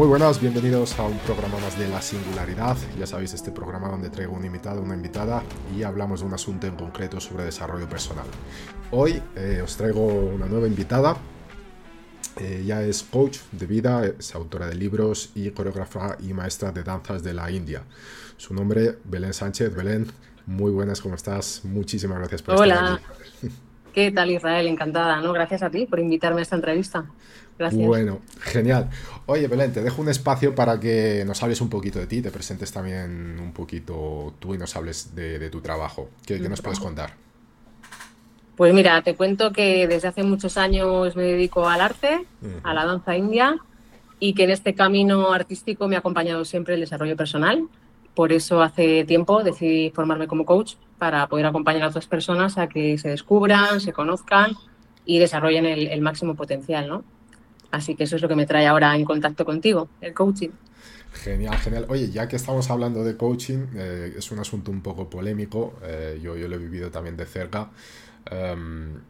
Muy buenas, bienvenidos a un programa más de La Singularidad. Ya sabéis, este programa donde traigo un invitado, una invitada y hablamos de un asunto en concreto sobre desarrollo personal. Hoy eh, os traigo una nueva invitada. Ella es coach de vida, es autora de libros y coreógrafa y maestra de danzas de la India. Su nombre, Belén Sánchez. Belén, muy buenas, ¿cómo estás? Muchísimas gracias por estar aquí. ¿Qué tal Israel? Encantada, ¿no? Gracias a ti por invitarme a esta entrevista. Bueno, genial. Oye, Belén, te dejo un espacio para que nos hables un poquito de ti, te presentes también un poquito tú y nos hables de, tu trabajo. ¿Qué, nos puedes contar? Pues mira, te cuento que desde hace muchos años me dedico al arte, a la danza india, y que en este camino artístico me ha acompañado siempre el desarrollo personal. Por eso hace tiempo decidí formarme como coach para poder acompañar a otras personas a que se descubran, se conozcan y desarrollen el, el máximo potencial, ¿no? Así que eso es lo que me trae ahora en contacto contigo, el coaching. Genial, genial. Oye, ya que estamos hablando de coaching, eh, es un asunto un poco polémico, eh, yo, yo lo he vivido también de cerca. Em,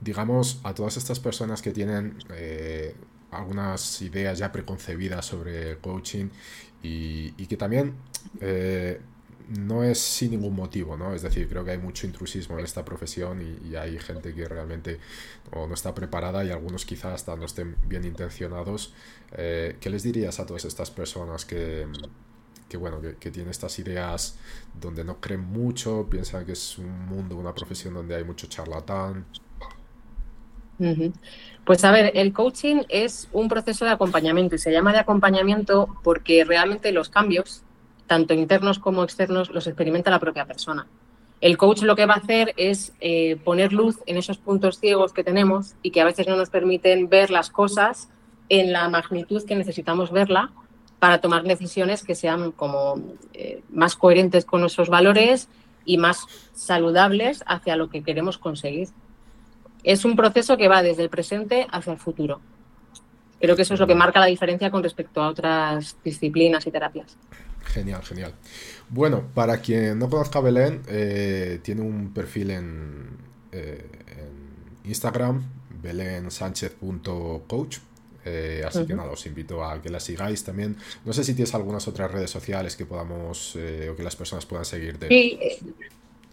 digamos, a todas estas personas que tienen eh, algunas ideas ya preconcebidas sobre coaching y, y que también no es sin ningún motivo, ¿no? Es decir, creo que hay mucho intrusismo en esta profesión y, hay gente que realmente no está preparada y algunos quizás hasta no estén bien intencionados. Eh, ¿Qué les dirías a todas estas personas que, bueno, que, tienen estas ideas donde no creen mucho, piensan que es un mundo, una profesión donde hay mucho charlatán? Pues a ver, el coaching es un proceso de acompañamiento y se llama de acompañamiento porque realmente los cambios tanto internos como externos, los experimenta la propia persona. El coach lo que va a hacer es eh, poner luz en esos puntos ciegos que tenemos y que a veces no nos permiten ver las cosas en la magnitud que necesitamos verla para tomar decisiones que sean como eh, más coherentes con nuestros valores y más saludables hacia lo que queremos conseguir. Es un proceso que va desde el presente hacia el futuro. Creo que eso es lo que marca la diferencia con respecto a otras disciplinas y terapias. Genial, genial. Bueno, para quien no conozca a Belén, eh, tiene un perfil en, eh, en Instagram, belensánchez.coach. Eh, así que nada, os invito a que la sigáis también. No sé si tienes algunas otras redes sociales que podamos o que las personas puedan seguir. Sí,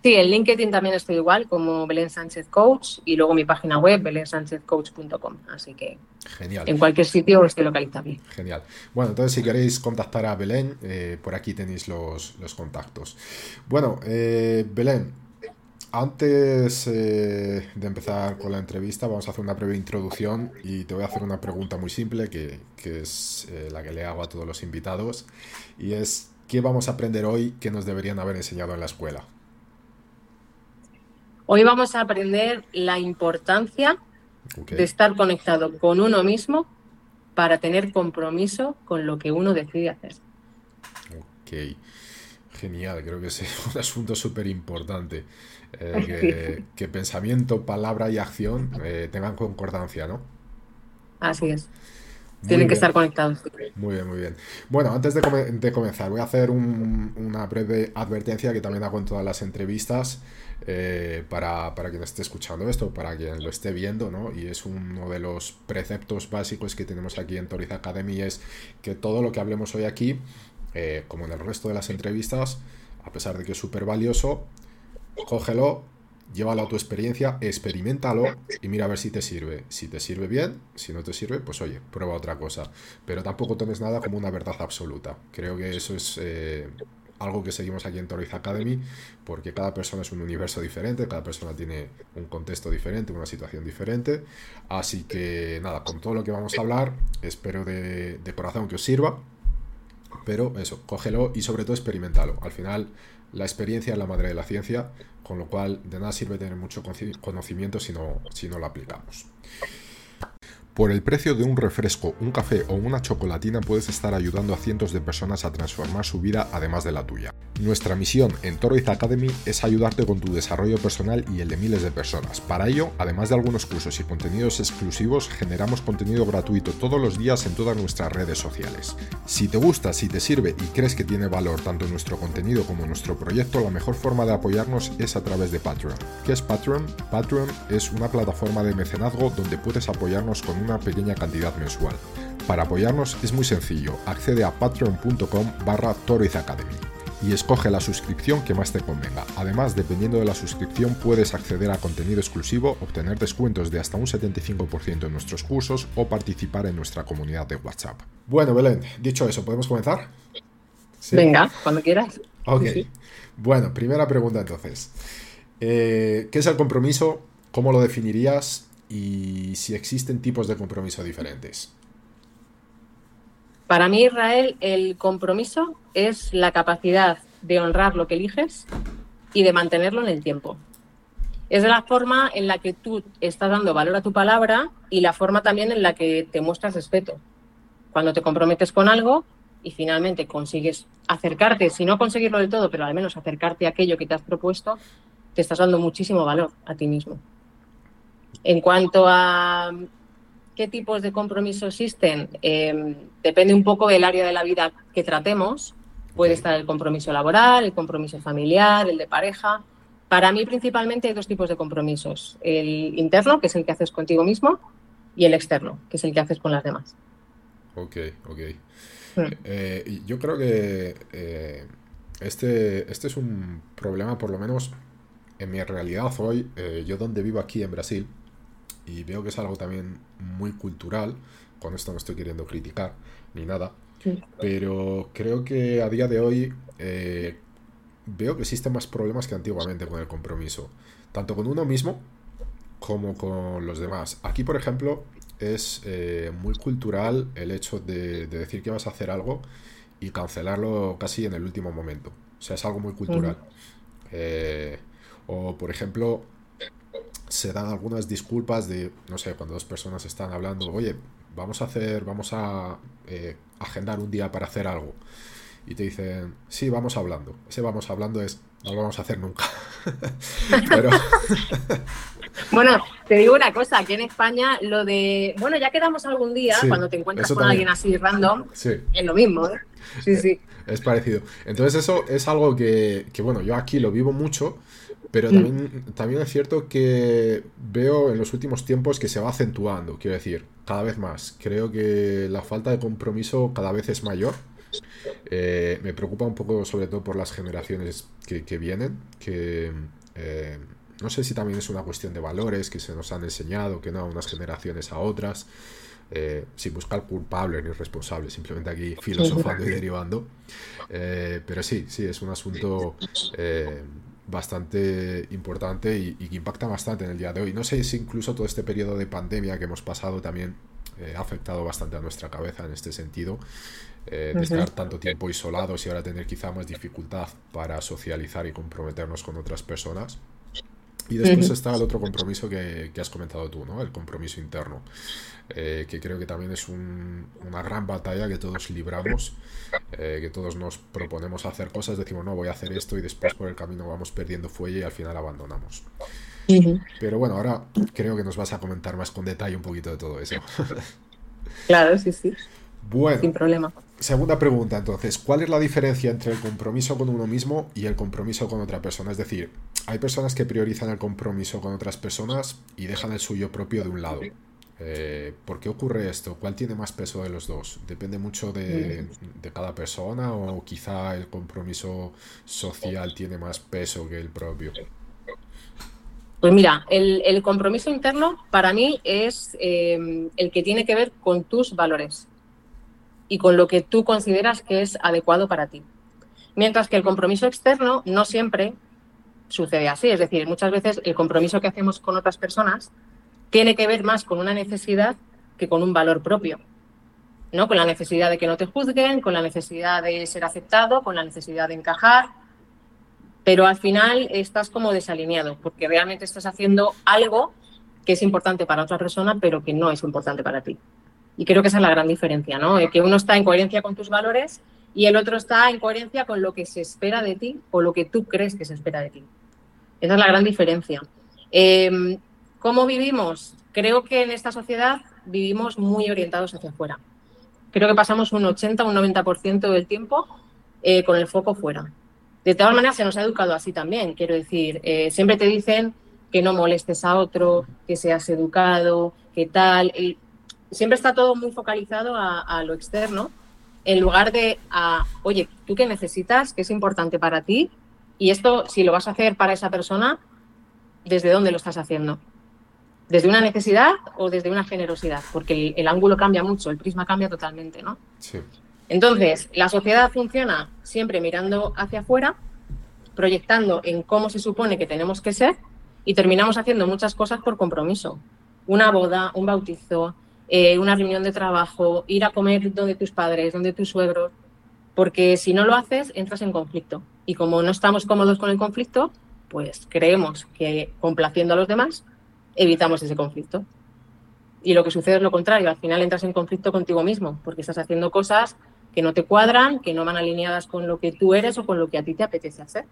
Sí, en LinkedIn también estoy igual, como Belén Sánchez Coach, y luego mi página web, belensánchezcoach.com. Así que Genial. en cualquier sitio estoy localizable. Genial. Bueno, entonces si queréis contactar a Belén, eh, por aquí tenéis los, contactos. Bueno, eh, Belén, antes eh, de empezar con la entrevista, vamos a hacer una breve introducción y te voy a hacer una pregunta muy simple que, que es la que le hago a todos los invitados, y es, ¿qué vamos a aprender hoy que nos deberían haber enseñado en la escuela? Hoy vamos a aprender la importancia de estar conectado con uno mismo para tener compromiso con lo que uno decide hacer. Ok, genial, creo que es un asunto súper importante. Eh, que, pensamiento, palabra y acción eh, tengan concordancia, ¿no? Así es. Tienen que estar conectados. Muy bien, muy bien. Bueno, antes de, comenzar, voy a hacer una breve advertencia que también hago en todas las entrevistas eh, para, para, quien esté escuchando esto, para quien lo esté viendo, ¿no? Y es uno de los preceptos básicos que tenemos aquí en Toriz Academy, es que todo lo que hablemos hoy aquí, eh, como en el resto de las entrevistas, a pesar de que es súper valioso, cógelo, llévalo a tu experiencia, experimentalo y mira a ver si te sirve. Si te sirve bien, si no te sirve, pues oye, prueba otra cosa. Pero tampoco tomes nada como una verdad absoluta. Creo que eso es eh, algo que seguimos aquí en Toriz Academy, porque cada persona es un universo diferente, cada persona tiene un contexto diferente, una situación diferente. Así que nada, con todo lo que vamos a hablar, espero de, corazón que os sirva. Pero eso, cógelo y sobre todo experimentalo. Al final, la experiencia es la madre de la ciencia, con lo cual de nada sirve tener mucho conocimiento si no, si no lo aplicamos. Por el precio de un refresco, un café o una chocolatina puedes estar ayudando a cientos de personas a transformar su vida además de la tuya. Nuestra misión en Toroiz Academy es ayudarte con tu desarrollo personal y el de miles de personas. Para ello, además de algunos cursos y contenidos exclusivos, generamos contenido gratuito todos los días en todas nuestras redes sociales. Si te gusta, si te sirve y crees que tiene valor tanto nuestro contenido como nuestro proyecto, la mejor forma de apoyarnos es a través de Patreon. ¿Qué es Patreon? Patreon es una plataforma de mecenazgo donde puedes apoyarnos con una pequeña cantidad mensual. Para apoyarnos es muy sencillo, accede a patreon.com barra Academy y escoge la suscripción que más te convenga. Además, dependiendo de la suscripción, puedes acceder a contenido exclusivo, obtener descuentos de hasta un 75% en nuestros cursos o participar en nuestra comunidad de WhatsApp. Bueno, Belén, dicho eso, ¿podemos comenzar? Venga, cuando quieras. Ok. Bueno, primera pregunta entonces. Eh, ¿Qué es el compromiso? ¿Cómo lo definirías? Y si existen tipos de compromiso diferentes. Para mí, Israel, el compromiso es la capacidad de honrar lo que eliges y de mantenerlo en el tiempo. Es la forma en la que tú estás dando valor a tu palabra y la forma también en la que te muestras respeto. Cuando te comprometes con algo y finalmente consigues acercarte, si no conseguirlo del todo, pero al menos acercarte a aquello que te has propuesto, te estás dando muchísimo valor a ti mismo. En cuanto a qué tipos de compromiso existen, em, depende un poco del área de la vida que tratemos. Puede estar el compromiso laboral, el compromiso familiar, el de pareja. Para mí principalmente hay dos tipos de compromisos. El interno, que es el que haces contigo mismo, y el externo, que es el que haces con las demás. Ok, ok. Hmm. Eh, yo creo que eh, este, este es un problema, por lo menos en mi realidad hoy, eh, yo donde vivo aquí en Brasil, y veo que es algo también muy cultural, con esto no estoy queriendo criticar ni nada, pero creo que a día de hoy eh, veo que existen más problemas que antiguamente con el compromiso, tanto con uno mismo como con los demás. Aquí, por ejemplo, es eh, muy cultural el hecho de, decir que vas a hacer algo y cancelarlo casi en el último momento. O sea, es algo muy cultural. Eh, o, por ejemplo, se dan algunas disculpas de, no sé, cuando dos personas están hablando, oye, vamos a hacer, vamos a eh, agendar un día para hacer algo. Y te dicen, sí, vamos hablando. Ese vamos hablando es, no lo vamos a hacer nunca. Pero... bueno, te digo una cosa, aquí en España lo de, bueno, ya quedamos algún día, cuando te encuentras con alguien así random, es lo mismo. ¿eh? Sí, sí. Es parecido. Entonces eso es algo que, que, bueno, yo aquí lo vivo mucho pero mm. también, también es cierto que veo en los últimos tiempos que se va acentuando, quiero decir, cada vez más. Creo que la falta de compromiso cada vez es mayor. Eh, me preocupa un poco sobre todo por las generaciones que, vienen, que eh, no sé si también es una cuestión de valores que se nos han enseñado, que no a unas generaciones a otras, eh, sin buscar culpables ni responsables, simplemente aquí filosofando y derivando. pero sí, sí, es un asunto bastante importante y, que impacta bastante en el día de hoy. No sé si incluso todo este periodo de pandemia que hemos pasado también eh, ha afectado bastante a nuestra cabeza en este sentido, eh, de estar tanto tiempo isolados y ahora tener quizá más dificultad para socializar y comprometernos con otras personas. Y después está el otro compromiso que, has comentado tú, ¿no? El compromiso interno, eh, que creo que también es una gran batalla que todos libramos, eh, que todos nos proponemos hacer cosas, decimos, no, voy a hacer esto y después por el camino vamos perdiendo fuelle y al final abandonamos. Pero bueno, ahora creo que nos vas a comentar más con detalle un poquito de todo eso. claro, sí, sí. Bueno. Sin problema. Segunda pregunta, entonces, ¿cuál es la diferencia entre el compromiso con uno mismo y el compromiso con otra persona? Es decir, hay personas que priorizan el compromiso con otras personas y dejan el suyo propio de un lado. Eh, ¿Por qué ocurre esto? ¿Cuál tiene más peso de los dos? ¿Depende mucho de, cada persona o quizá el compromiso social tiene más peso que el propio? Pues mira, el, compromiso interno para mí es eh, el que tiene que ver con tus valores y con lo que tú consideras que es adecuado para ti. Mientras que el compromiso externo no siempre sucede así. Es decir, muchas veces el compromiso que hacemos con otras personas tiene que ver más con una necesidad que con un valor propio. ¿no? Con la necesidad de que no te juzguen, con la necesidad de ser aceptado, con la necesidad de encajar. Pero al final estás como desalineado, porque realmente estás haciendo algo que es importante para otra persona, pero que no es importante para ti. Y creo que esa es la gran diferencia, ¿no? Que uno está en coherencia con tus valores y el otro está en coherencia con lo que se espera de ti o lo que tú crees que se espera de ti. Esa es la gran diferencia. Em, ¿Cómo vivimos? Creo que en esta sociedad vivimos muy orientados hacia afuera. Creo que pasamos un 80 o un 90% del tiempo eh, con el foco fuera. De todas maneras, se nos ha educado así también. Quiero decir, eh, siempre te dicen que no molestes a otro, que seas educado, que tal. Siempre está todo muy focalizado a, lo externo, en lugar de a, oye, ¿tú qué necesitas? ¿Qué es importante para ti? Y esto, si lo vas a hacer para esa persona, ¿desde dónde lo estás haciendo? ¿Desde una necesidad o desde una generosidad? Porque el, ángulo cambia mucho, el prisma cambia totalmente, ¿no? Sí. Entonces, la sociedad funciona siempre mirando hacia afuera, proyectando en cómo se supone que tenemos que ser y terminamos haciendo muchas cosas por compromiso. Una boda, un bautizo, eh, una reunión de trabajo, ir a comer donde tus padres, donde tus suegros, porque si no lo haces, entras en conflicto. Y como no estamos cómodos con el conflicto, pues creemos que complaciendo a los demás, evitamos ese conflicto. Y lo que sucede es lo contrario, al final entras en conflicto contigo mismo, porque estás haciendo cosas que no te cuadran, que no van alineadas con lo que tú eres o con lo que a ti te apetece hacer.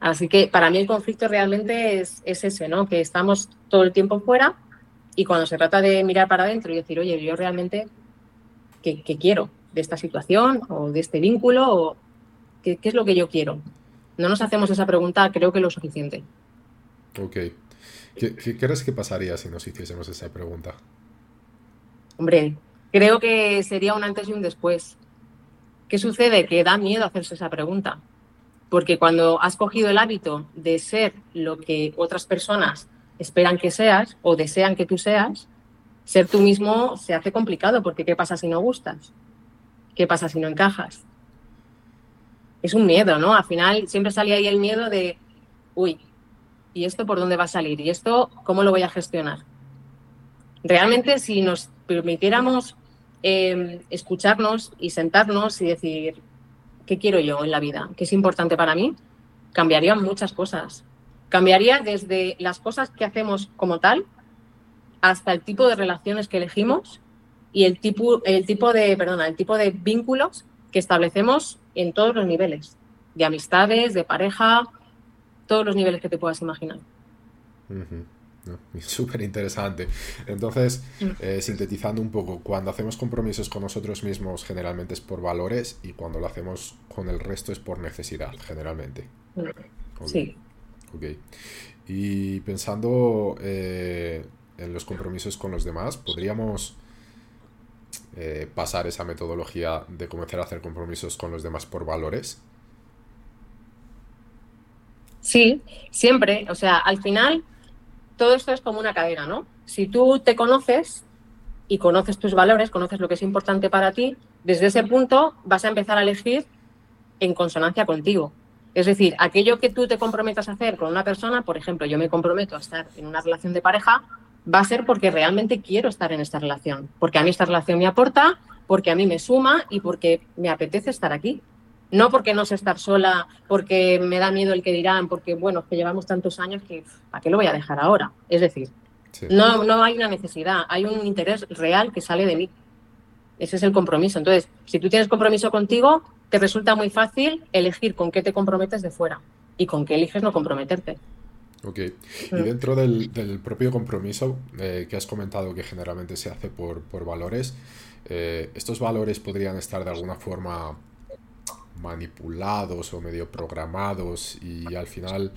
Así que para mí el conflicto realmente es, es ese, ¿no? Que estamos todo el tiempo fuera y cuando se trata de mirar para adentro y decir, oye, yo realmente, ¿qué, quiero de esta situación o de este vínculo? O, ¿qué, es lo que yo quiero? No nos hacemos esa pregunta, creo que lo suficiente. Ok. ¿Qué, ¿Qué, crees que pasaría si nos hiciésemos esa pregunta? Hombre, creo que sería un antes y un después. ¿Qué sucede? Que da miedo hacerse esa pregunta. Porque cuando has cogido el hábito de ser lo que otras personas esperan que seas o desean que tú seas, ser tú mismo se hace complicado porque ¿qué pasa si no gustas? ¿Qué pasa si no encajas? Es un miedo, ¿no? Al final siempre sale ahí el miedo de, uy, ¿y esto por dónde va a salir? ¿Y esto cómo lo voy a gestionar? Realmente si nos permitiéramos em, escucharnos y sentarnos y decir, ¿qué quiero yo en la vida? ¿Qué es importante para mí? Cambiarían muchas cosas. Cambiaría desde las cosas que hacemos como tal hasta el tipo de relaciones que elegimos y el tipo, el tipo de, perdona, el tipo de vínculos que establecemos en todos los niveles, de amistades, de pareja, todos los niveles que te puedas imaginar. Súper interesante. Entonces, mm. eh, sintetizando un poco, cuando hacemos compromisos con nosotros mismos generalmente es por valores y cuando lo hacemos con el resto es por necesidad, generalmente. Sí. Ok. Y pensando eh, en los compromisos con los demás, ¿podríamos eh, pasar esa metodología de comenzar a hacer compromisos con los demás por valores? Sí, siempre. O sea, al final todo esto es como una cadena, ¿no? Si tú te conoces y conoces tus valores, conoces lo que es importante para ti, desde ese punto vas a empezar a elegir en consonancia contigo. Es decir, aquello que tú te comprometas a hacer con una persona, por ejemplo, yo me comprometo a estar en una relación de pareja, va a ser porque realmente quiero estar en esta relación, porque a mí esta relación me aporta, porque a mí me suma y porque me apetece estar aquí. No porque no sé estar sola, porque me da miedo el que dirán, porque bueno, que llevamos tantos años que ¿para qué lo voy a dejar ahora? Es decir, no, no hay una necesidad, hay un interés real que sale de mí. Ese es el compromiso. Entonces, si tú tienes compromiso contigo, te resulta muy fácil elegir con qué te comprometes de fuera y con qué eliges no comprometerte. Ok. Y mm. dentro del, propio compromiso eh, que has comentado que generalmente se hace por, valores, eh, ¿estos valores podrían estar de alguna forma manipulados o medio programados y al final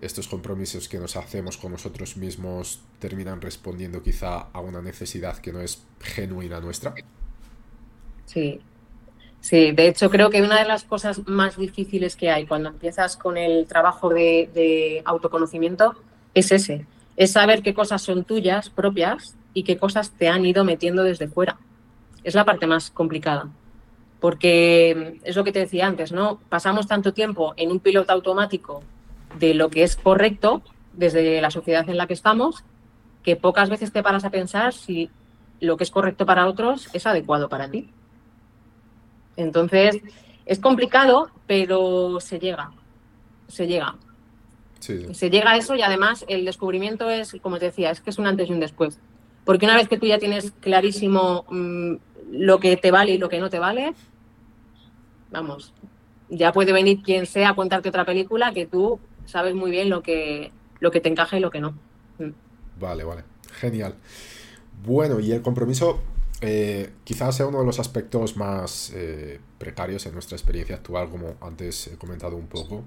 estos compromisos que nos hacemos con nosotros mismos terminan respondiendo quizá a una necesidad que no es genuina nuestra? Sí, Sí, de hecho creo que una de las cosas más difíciles que hay cuando empiezas con el trabajo de, autoconocimiento es ese, es saber qué cosas son tuyas, propias, y qué cosas te han ido metiendo desde fuera. Es la parte más complicada. Porque es lo que te decía antes, ¿no? Pasamos tanto tiempo en un piloto automático de lo que es correcto desde la sociedad en la que estamos, que pocas veces te paras a pensar si lo que es correcto para otros es adecuado para ti. Entonces, es complicado, pero se llega, se llega. Se llega a eso y además el descubrimiento es, como te decía, es que es un antes y un después. Porque una vez que tú ya tienes clarísimo mm, lo que te vale y lo que no te vale, vamos, ya puede venir quien sea a contarte otra película que tú sabes muy bien lo que, lo que te encaja y lo que no. Mm. Vale, vale. Genial. Bueno, y el compromiso eh, quizás sea uno de los aspectos más eh, precarios en nuestra experiencia actual, como antes he comentado un poco.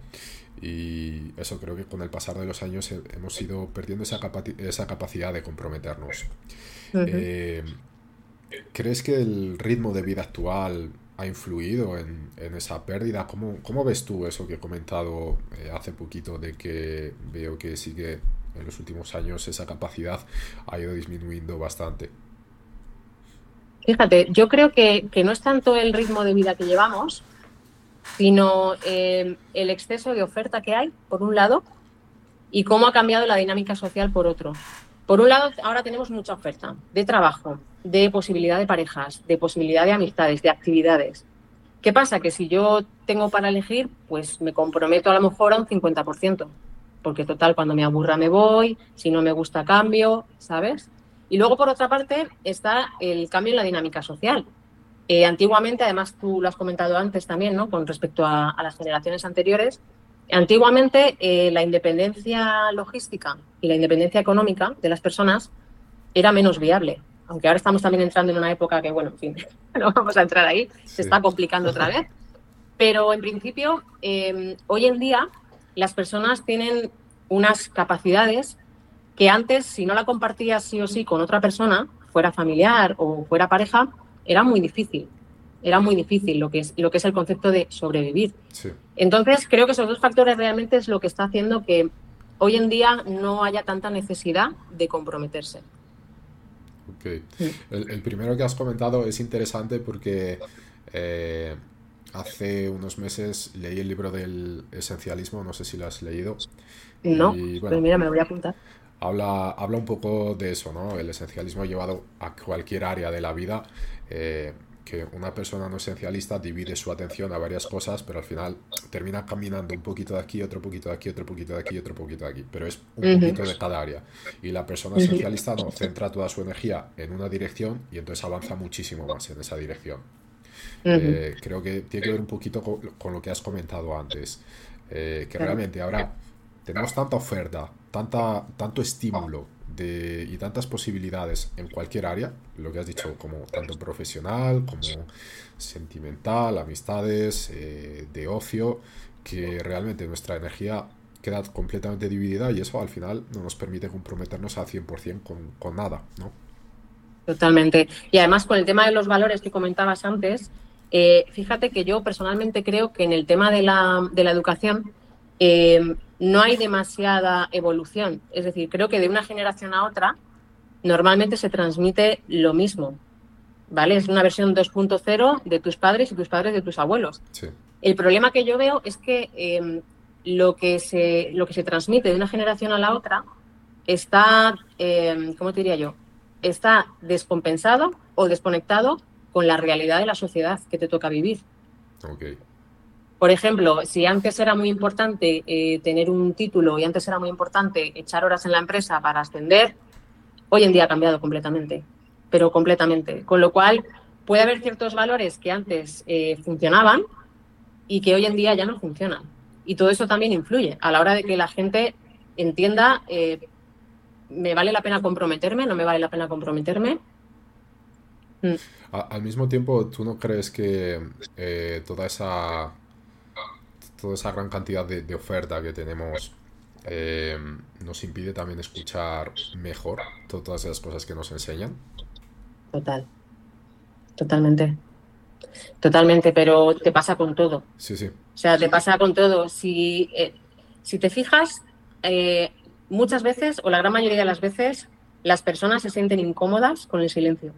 Y eso creo que con el pasar de los años hemos ido perdiendo esa, esa capacidad de comprometernos. Eh, ¿Crees que el ritmo de vida actual ha influido en, esa pérdida? ¿Cómo, ¿Cómo, ves tú eso que he comentado hace poquito de que veo que sigue en los últimos años esa capacidad ha ido disminuyendo bastante? Fíjate, yo creo que, no es tanto el ritmo de vida que llevamos, sino eh, el exceso de oferta que hay, por un lado, y cómo ha cambiado la dinámica social, por otro. Por un lado, ahora tenemos mucha oferta de trabajo, de posibilidad de parejas, de posibilidad de amistades, de actividades. ¿Qué pasa? Que si yo tengo para elegir, pues me comprometo a lo mejor a un 50%, porque total, cuando me aburra me voy, si no me gusta cambio, ¿sabes? Y luego, por otra parte, está el cambio en la dinámica social. Eh, antiguamente, además tú lo has comentado antes también, ¿no? Con respecto a, las generaciones anteriores, antiguamente eh, la independencia logística y la independencia económica de las personas era menos viable. Aunque ahora estamos también entrando en una época que, bueno, en fin, no vamos a entrar ahí, se está complicando otra vez. Pero en principio, eh, hoy en día, las personas tienen unas capacidades que antes, si no la compartías sí o sí con otra persona, fuera familiar o fuera pareja, era muy difícil. Era muy difícil lo que es, lo que es el concepto de sobrevivir. Entonces, creo que esos dos factores realmente es lo que está haciendo que hoy en día no haya tanta necesidad de comprometerse. Ok. El, primero que has comentado es interesante porque eh, hace unos meses leí el libro del esencialismo, no sé si lo has leído. No, pero mira, me lo voy a apuntar habla, habla un poco de eso, ¿no? El esencialismo llevado a cualquier área de la vida. Eh, que una persona no esencialista divide su atención a varias cosas, pero al final termina caminando un poquito de aquí, otro poquito de aquí, otro poquito de aquí, otro poquito de aquí, pero es un poquito de cada área. Y la persona esencialista no centra toda su energía en una dirección y entonces avanza muchísimo más en esa dirección. Eh, creo que tiene que ver un poquito con, lo que has comentado antes, eh, que realmente ahora tenemos tanta oferta, tanta, tanto estímulo de, y tantas posibilidades en cualquier área, lo que has dicho, como tanto profesional, como sentimental, amistades, eh, de ocio, que realmente nuestra energía queda completamente dividida y eso al final no nos permite comprometernos al 100% con, con nada, ¿no? Totalmente. Y además con el tema de los valores que comentabas antes, eh, fíjate que yo personalmente creo que en el tema de la, de la educación, eh, no hay demasiada evolución. Es decir, creo que de una generación a otra normalmente se transmite lo mismo. ¿Vale? Es una versión 2.0 de tus padres y tus padres de tus abuelos. El problema que yo veo es que em, lo, que se, lo que se transmite de una generación a la otra está, eh, ¿cómo te diría yo? Está descompensado o desconectado con la realidad de la sociedad que te toca vivir. Okay. Por ejemplo, si antes era muy importante eh, tener un título y antes era muy importante echar horas en la empresa para ascender, hoy en día ha cambiado completamente, pero completamente. Con lo cual, puede haber ciertos valores que antes eh, funcionaban y que hoy en día ya no funcionan. Y todo eso también influye a la hora de que la gente entienda, eh, ¿me vale la pena comprometerme? ¿No me vale la pena comprometerme? Mm. Al mismo tiempo, ¿tú no crees que toda esa toda esa gran cantidad de, oferta que tenemos eh, nos impide también escuchar mejor todas esas cosas que nos enseñan. Total, totalmente. Totalmente, pero te pasa con todo. Sí, sí. O sea, te pasa con todo. Si, eh, si te fijas, eh, muchas veces, o la gran mayoría de las veces, las personas se sienten incómodas con el silencio,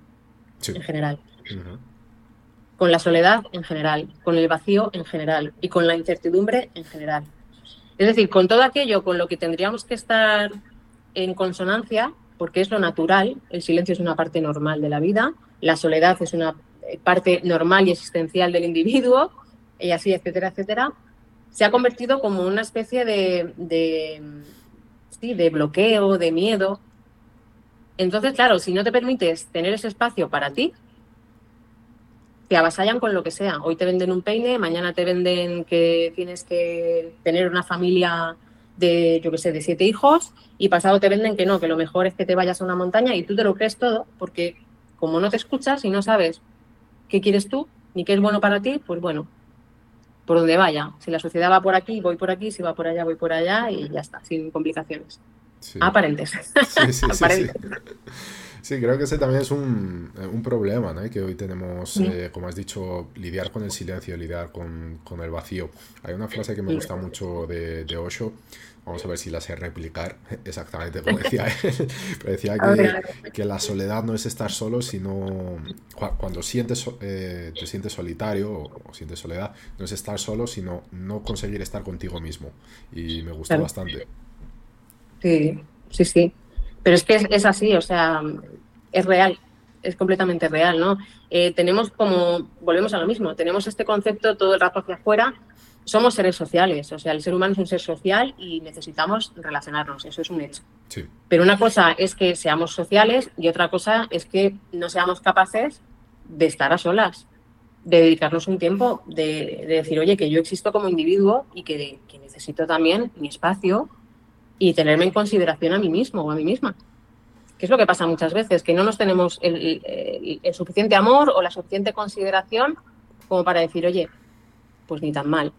en general. Con la soledad en general, con el vacío en general y con la incertidumbre en general. Es decir, con todo aquello con lo que tendríamos que estar en consonancia, porque es lo natural, el silencio es una parte normal de la vida, la soledad es una parte normal y existencial del individuo, y así, etcétera, etcétera, se ha convertido como una especie de, de, sí, de bloqueo, de miedo. Entonces, claro, si no te permites tener ese espacio para ti, te avasallan con lo que sea. Hoy te venden un peine, mañana te venden que tienes que tener una familia de, yo qué sé, de siete hijos y pasado te venden que no, que lo mejor es que te vayas a una montaña y tú te lo crees todo porque como no te escuchas y no sabes qué quieres tú ni qué es bueno para ti, pues bueno, por donde vaya. Si la sociedad va por aquí, voy por aquí, si va por allá, voy por allá y ya está, sin complicaciones. Aparentes. Sí, sí, Aparentes. Sí, creo que ese también es un, un problema, ¿no? Que hoy tenemos, eh, como has dicho, lidiar con el silencio, lidiar con, con, el vacío. Hay una frase que me gusta mucho de, de, Osho, vamos a ver si la sé replicar exactamente como decía él, pero decía que, que, la soledad no es estar solo, sino cuando sientes, eh, te sientes solitario o, sientes soledad, no es estar solo, sino no conseguir estar contigo mismo. Y me gustó bastante. Sí, sí, sí. Pero es que es, así, o sea, es real, es completamente real, ¿no? Eh, tenemos como, volvemos a lo mismo, tenemos este concepto todo el rato hacia afuera, somos seres sociales, o sea, el ser humano es un ser social y necesitamos relacionarnos, eso es un hecho. Pero una cosa es que seamos sociales y otra cosa es que no seamos capaces de estar a solas, de dedicarnos un tiempo, de, decir, oye, que yo existo como individuo y que necesito también mi espacio y tenerme en consideración a mí mismo o a mí misma. Que es lo que pasa muchas veces, que no nos tenemos el, suficiente amor o la suficiente consideración como para decir, oye, pues ni tan mal.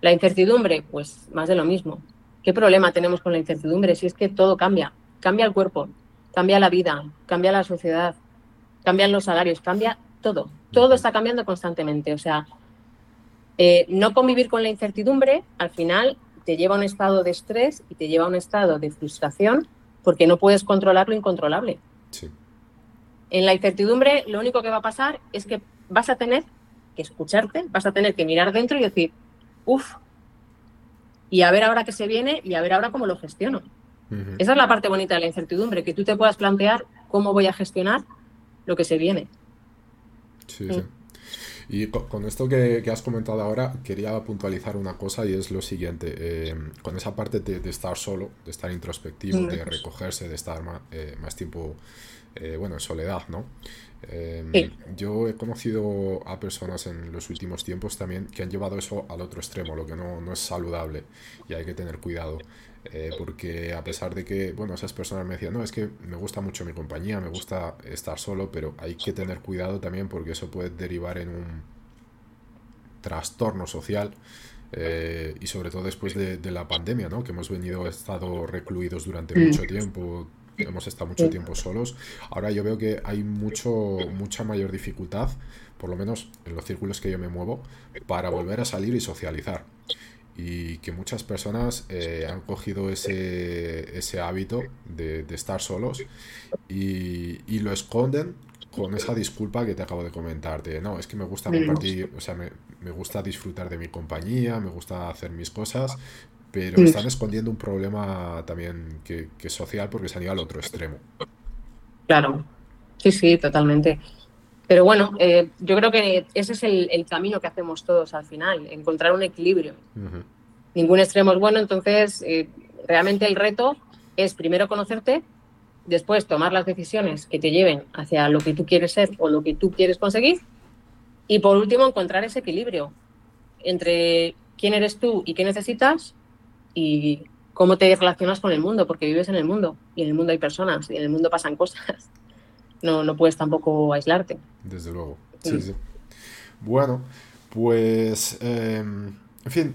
La incertidumbre, pues más de lo mismo. ¿Qué problema tenemos con la incertidumbre? Si es que todo cambia, cambia el cuerpo, cambia la vida, cambia la sociedad, cambian los salarios, cambia todo. Todo está cambiando constantemente. O sea, eh, no convivir con la incertidumbre, al final te lleva a un estado de estrés y te lleva a un estado de frustración porque no puedes controlar lo incontrolable. En la incertidumbre lo único que va a pasar es que vas a tener que escucharte, vas a tener que mirar dentro y decir, uff, y a ver ahora qué se viene y a ver ahora cómo lo gestiono. Esa es la parte bonita de la incertidumbre, que tú te puedas plantear cómo voy a gestionar lo que se viene. Sí, sí. Y con, esto que, has comentado ahora, quería puntualizar una cosa y es lo siguiente. Eh, con esa parte de, estar solo, de estar introspectivo, de recogerse, de estar eh, más, tiempo, eh, bueno, en soledad, ¿no? Yo he conocido a personas en los últimos tiempos también que han llevado eso al otro extremo, lo que no, no es saludable y hay que tener cuidado. Porque a pesar de que, bueno, esas personas me decían, no, es que me gusta mucho mi compañía, me gusta estar solo, pero hay que tener cuidado también porque eso puede derivar en un trastorno social eh, y sobre todo después de, la pandemia, ¿no? Que hemos venido, estado recluidos durante mucho tiempo, hemos estado mucho tiempo solos. Ahora yo veo que hay mucho, mucha mayor dificultad, por lo menos en los círculos que yo me muevo, para volver a salir y socializar y que muchas personas eh, han cogido ese, ese hábito de, estar solos y, y, lo esconden con esa disculpa que te acabo de comentar, de no, es que me gusta compartir, o sea, me, me gusta disfrutar de mi compañía, me gusta hacer mis cosas, pero están escondiendo un problema también que, que es social porque se han ido al otro extremo. Claro, sí, sí, totalmente. Pero bueno, eh, yo creo que ese es el, camino que hacemos todos al final, encontrar un equilibrio. Ningún extremo es bueno, entonces eh, realmente el reto es primero conocerte, después tomar las decisiones que te lleven hacia lo que tú quieres ser o lo que tú quieres conseguir y por último encontrar ese equilibrio entre quién eres tú y qué necesitas y cómo te relacionas con el mundo, porque vives en el mundo y en el mundo hay personas y en el mundo pasan cosas no, no puedes tampoco aislarte. Desde luego, sí, sí. Bueno, pues, em, en fin,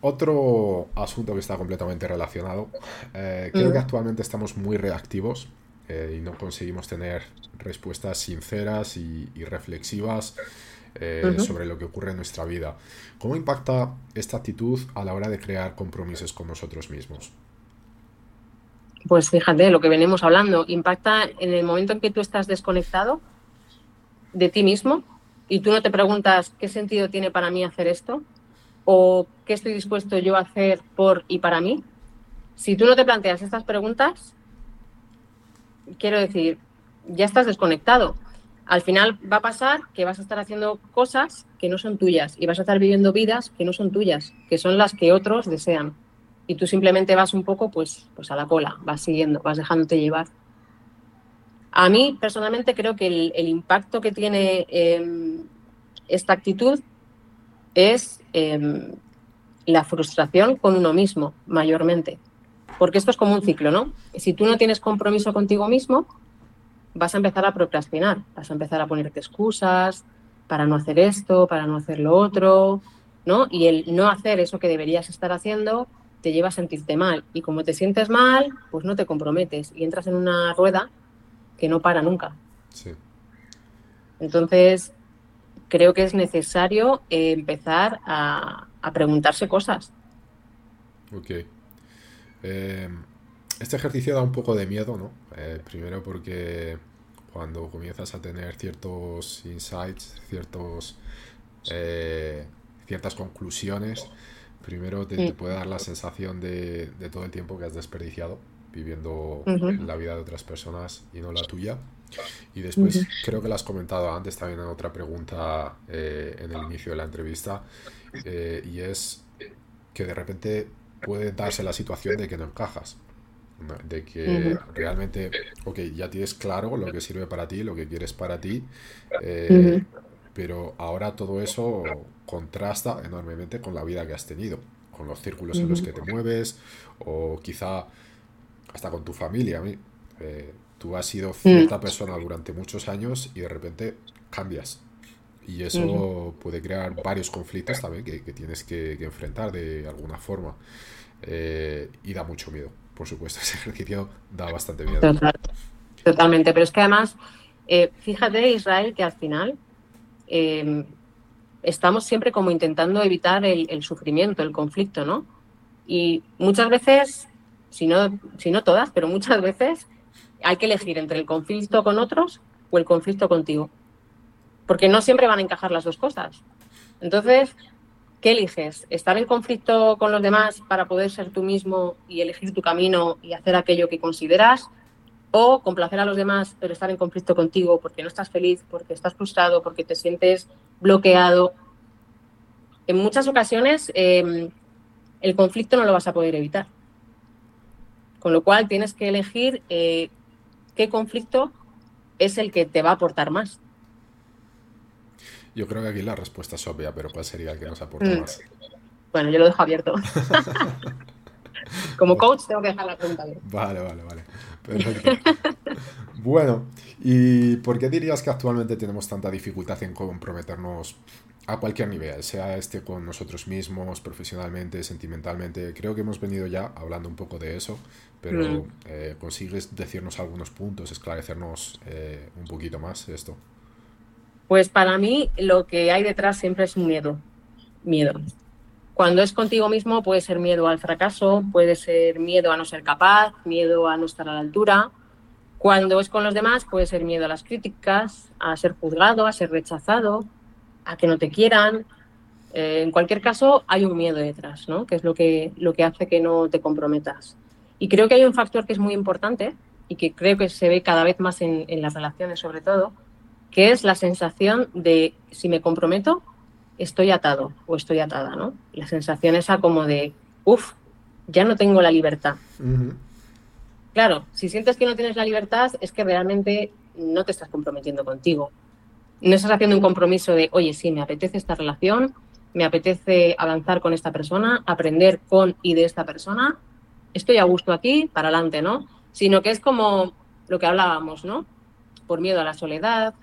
otro asunto que está completamente relacionado. Eh, creo que actualmente estamos muy reactivos eh, y no conseguimos tener respuestas sinceras y, reflexivas eh, sobre lo que ocurre en nuestra vida. ¿Cómo impacta esta actitud a la hora de crear compromisos con nosotros mismos? Pues fíjate, lo que venimos hablando, impacta en el momento en que tú estás desconectado de ti mismo, y tú no te preguntas qué sentido tiene para mí hacer esto o qué estoy dispuesto yo a hacer por y para mí, si tú no te planteas estas preguntas, quiero decir, ya estás desconectado. Al final va a pasar que vas a estar haciendo cosas que no son tuyas y vas a estar viviendo vidas que no son tuyas, que son las que otros desean. Y tú simplemente vas un poco pues, pues a la cola, vas siguiendo, vas dejándote llevar. A mí personalmente creo que el, impacto que tiene em, esta actitud es em, la frustración con uno mismo, mayormente. Porque esto es como un ciclo, ¿no? Si tú no tienes compromiso contigo mismo, vas a empezar a procrastinar, vas a empezar a ponerte excusas para no hacer esto, para no hacer lo otro, ¿no? Y el no hacer eso que deberías estar haciendo te lleva a sentirte mal. Y como te sientes mal, pues no te comprometes y entras en una rueda que no para nunca. Sí. Entonces, creo que es necesario eh, empezar a, preguntarse cosas. Ok. Eh, este ejercicio da un poco de miedo, ¿no? Eh, primero porque cuando comienzas a tener ciertos insights, ciertos, ciertas conclusiones, primero te, puede dar la sensación de, de, todo el tiempo que has desperdiciado viviendo la vida de otras personas y no la tuya. Y después, creo que lo has comentado antes también en otra pregunta eh, en el inicio de la entrevista, eh, y es que de repente puede darse la situación de que no encajas, de que realmente, ok, ya tienes claro lo que sirve para ti, lo que quieres para ti, eh, pero ahora todo eso contrasta enormemente con la vida que has tenido, con los círculos en los que te mueves, o quizá hasta con tu familia. Eh, tú has sido cierta mm. persona durante muchos años y de repente cambias. Y eso puede crear varios conflictos también que, tienes que, enfrentar de alguna forma. Eh, y da mucho miedo, por supuesto. Ese ejercicio da bastante miedo. totalmente, pero es que además, eh, fíjate, Israel, que al final estamos siempre como intentando evitar el, sufrimiento, el conflicto, ¿no? Y muchas veces si no, si no todas, pero muchas veces hay que elegir entre el conflicto con otros o el conflicto contigo. Porque no siempre van a encajar las dos cosas. Entonces, ¿qué eliges? ¿Estar en conflicto con los demás para poder ser tú mismo y elegir tu camino y hacer aquello que consideras? ¿O complacer a los demás pero estar en conflicto contigo porque no estás feliz, porque estás frustrado, porque te sientes bloqueado? En muchas ocasiones eh, el conflicto no lo vas a poder evitar con lo cual tienes que elegir eh, qué conflicto es el que te va a aportar más. Yo creo que aquí la respuesta es obvia, pero ¿cuál sería el que nos aporta mm. más? Bueno, yo lo dejo abierto. Como coach tengo que dejar la pregunta abierta. Vale, vale, vale. Perfecto. bueno, ¿y por qué dirías que actualmente tenemos tanta dificultad en comprometernos a cualquier nivel, sea este con nosotros mismos, profesionalmente, sentimentalmente. Creo que hemos venido ya hablando un poco de eso, pero mm. eh, ¿consigues decirnos algunos puntos, esclarecernos eh, un poquito más esto? Pues para mí lo que hay detrás siempre es un miedo, miedo. Cuando es contigo mismo puede ser miedo al fracaso, puede ser miedo a no ser capaz, miedo a no estar a la altura. Cuando es con los demás puede ser miedo a las críticas, a ser juzgado, a ser rechazado, a que no te quieran. Eh, en cualquier caso, hay un miedo detrás, ¿no? Que es lo que, lo que hace que no te comprometas. Y creo que hay un factor que es muy importante y que creo que se ve cada vez más en, las relaciones sobre todo, que es la sensación de si me comprometo, estoy atado o estoy atada, ¿no? La sensación esa como de, uff, ya no tengo la libertad. Claro, si sientes que no tienes la libertad es que realmente no te estás comprometiendo contigo no estás haciendo un compromiso de, oye, sí, me apetece esta relación, me apetece avanzar con esta persona, aprender con y de esta persona, estoy a gusto aquí, para adelante, ¿no? Sino que es como lo que hablábamos, ¿no? Por miedo a la soledad,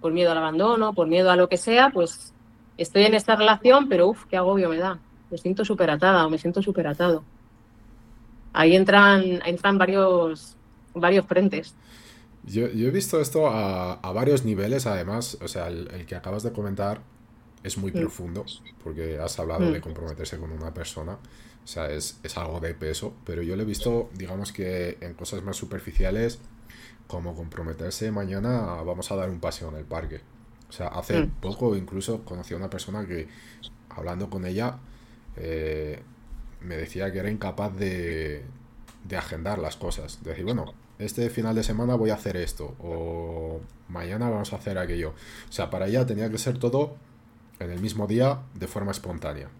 por miedo al abandono, por miedo a lo que sea, pues estoy en esta relación, pero uff, qué agobio me da. Me siento súper atada o me siento súper atado. Ahí entran, entran varios, varios frentes. Yo, he visto esto a, varios niveles, además, o sea, el, que acabas de comentar es muy mm. profundo, porque has hablado de mm. comprometerse con una persona, o sea, es, algo de peso, pero yo lo he visto, digamos que en cosas más superficiales, como comprometerse mañana vamos a dar un paseo en el parque. O sea, hace mm. poco incluso conocí a una persona que, hablando con ella, eh, me decía que era incapaz de, de agendar las cosas. De decir, bueno, este final de semana voy a hacer esto, o mañana vamos a hacer aquello. O sea, para ella tenía que ser todo en el mismo día de forma espontánea,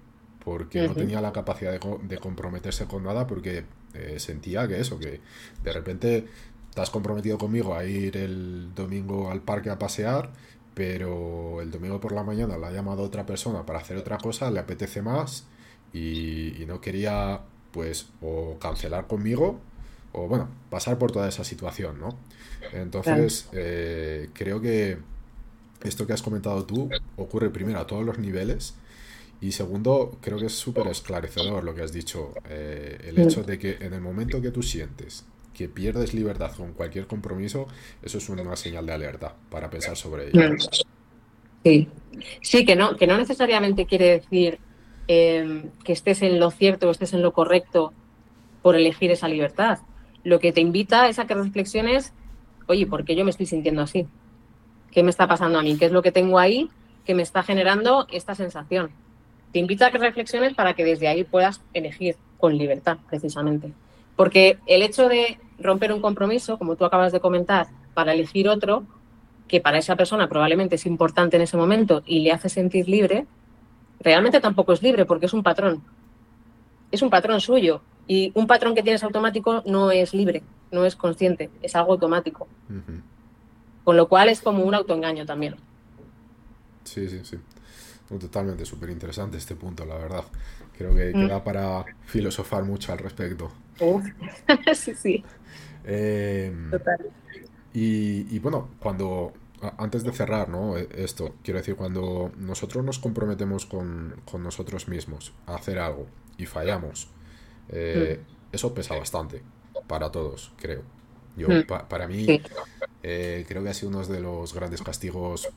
porque no tenía la capacidad de, comprometerse con nada, porque eh, sentía que eso, que de repente estás comprometido conmigo a ir el domingo al parque a pasear, pero el domingo por la mañana la ha llamado otra persona para hacer otra cosa, le apetece más y, no quería pues o cancelar conmigo o bueno, pasar por toda esa situación, ¿no? Entonces, eh, creo que esto que has comentado tú ocurre primero a todos los niveles y segundo, creo que es súper esclarecedor lo que has dicho, eh, el hecho de que en el momento que tú sientes que pierdes libertad con cualquier compromiso, eso es una señal de alerta para pensar sobre ello. Sí, sí que, no, que no necesariamente quiere decir em, que estés en lo cierto o estés en lo correcto por elegir esa libertad. Lo que te invita es a que reflexiones, oye, ¿por qué yo me estoy sintiendo así? ¿Qué me está pasando a mí? ¿Qué es lo que tengo ahí que me está generando esta sensación? Te invito a que reflexiones para que desde ahí puedas elegir con libertad, precisamente. Porque el hecho de romper un compromiso, como tú acabas de comentar, para elegir otro, que para esa persona probablemente es importante en ese momento y le hace sentir libre, realmente tampoco es libre porque es un patrón. Es un patrón suyo. Y un patrón que tienes automático no es libre, no es consciente, es algo automático. Con lo cual es como un autoengaño también. Sí, sí, sí. Totalmente, súper interesante este punto, la verdad. Creo que queda mm. para filosofar mucho al respecto. sí, sí. Em, Total. Y, bueno, cuando, antes de cerrar, ¿no? E, esto, quiero decir, cuando nosotros nos comprometemos con, nosotros mismos a hacer algo y fallamos, eh, mm. eso pesa bastante para todos, creo. Yo, mm. para mí, eh, creo que ha sido uno de los grandes castigos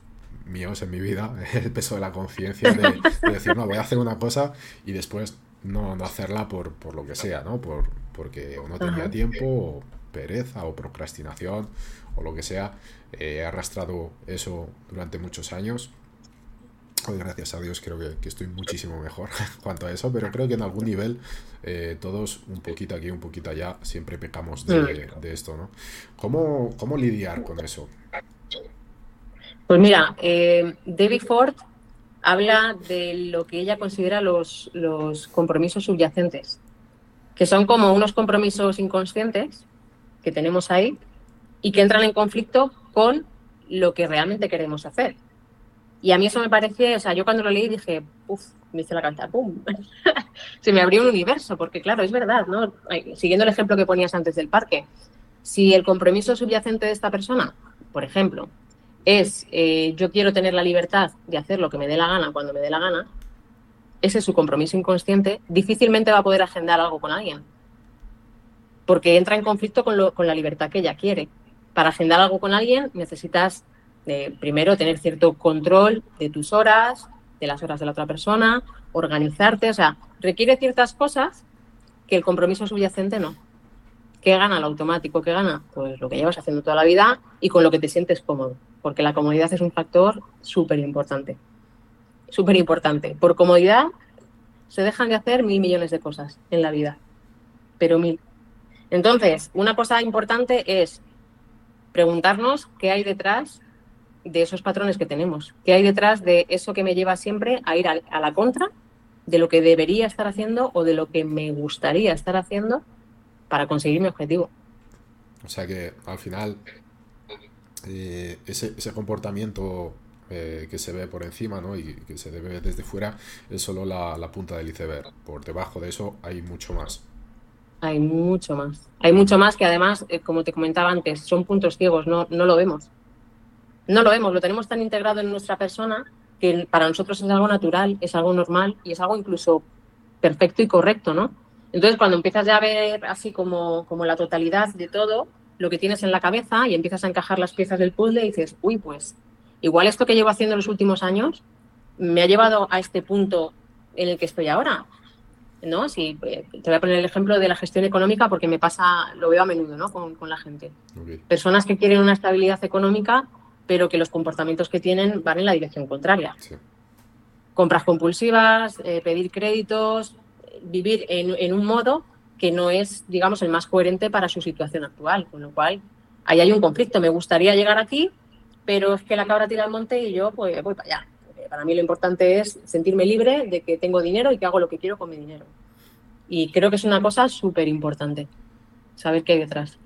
míos en mi vida, el peso de la conciencia de, decir, no, voy a hacer una cosa y después no, no hacerla por, por, lo que sea, ¿no? Por, porque no tenía tiempo, o pereza, o procrastinación, o lo que sea. Eh, he arrastrado eso durante muchos años Hoy, gracias a Dios, creo que, estoy muchísimo mejor cuanto a eso, pero creo que en algún nivel eh, todos, un poquito aquí, un poquito allá, siempre pecamos de, esto, ¿no? ¿Cómo, ¿Cómo, lidiar con eso? Pues mira, eh, Debbie Ford habla de lo que ella considera los, los compromisos subyacentes, que son como unos compromisos inconscientes que tenemos ahí y que entran en conflicto con lo que realmente queremos hacer. Y a mí eso me parecía, o sea, yo cuando lo leí dije, uff, me hice la cabeza, ¡pum! Se me abrió un universo, porque claro, es verdad, ¿no? Siguiendo el ejemplo que ponías antes del parque, si el compromiso subyacente de esta persona, por ejemplo, es eh, yo quiero tener la libertad de hacer lo que me dé la gana cuando me dé la gana, ese es su compromiso inconsciente, difícilmente va a poder agendar algo con alguien. Porque entra en conflicto con, con la libertad que ella quiere. Para agendar algo con alguien necesitas primero tener cierto control de tus horas, de las horas de la otra persona, organizarte, o sea, requiere ciertas cosas que el compromiso subyacente no. ¿Qué gana el automático? ¿Qué gana? Pues lo que llevas haciendo toda la vida y con lo que te sientes cómodo, porque la comodidad es un factor súper importante. Súper importante. Por comodidad se dejan de hacer mil millones de cosas en la vida, pero mil. Entonces, una cosa importante es preguntarnos qué hay detrás de esos patrones que tenemos. ¿Qué hay detrás de eso que me lleva siempre a ir a, la contra de lo que debería estar haciendo o de lo que me gustaría estar haciendo para conseguir mi objetivo? O sea que al final eh, ese, comportamiento eh, que se ve por encima ¿no? y que se ve desde fuera es solo la, punta del iceberg. Por debajo de eso hay mucho más. Hay mucho más. Hay mucho más que además, eh, como te comentaba antes, son puntos ciegos, no, no lo vemos no lo vemos, lo tenemos tan integrado en nuestra persona que para nosotros es algo natural, es algo normal y es algo incluso perfecto y correcto, ¿no? Entonces, cuando empiezas ya a ver así como, como la totalidad de todo, lo que tienes en la cabeza y empiezas a encajar las piezas del puzzle y dices, uy, pues igual esto que llevo haciendo en los últimos años me ha llevado a este punto en el que estoy ahora. ¿no? Si, eh, te voy a poner el ejemplo de la gestión económica porque me pasa, lo veo a menudo ¿no? con, la gente. Personas que quieren una estabilidad económica pero que los comportamientos que tienen van en la dirección contraria. Compras compulsivas, eh, pedir créditos, vivir en, un modo que no es, digamos, el más coherente para su situación actual, con lo cual ahí hay un conflicto. Me gustaría llegar aquí, pero es que la cabra tira al monte y yo pues voy para allá. Para mí lo importante es sentirme libre de que tengo dinero y que hago lo que quiero con mi dinero. Y creo que es una cosa súper importante, saber qué hay detrás.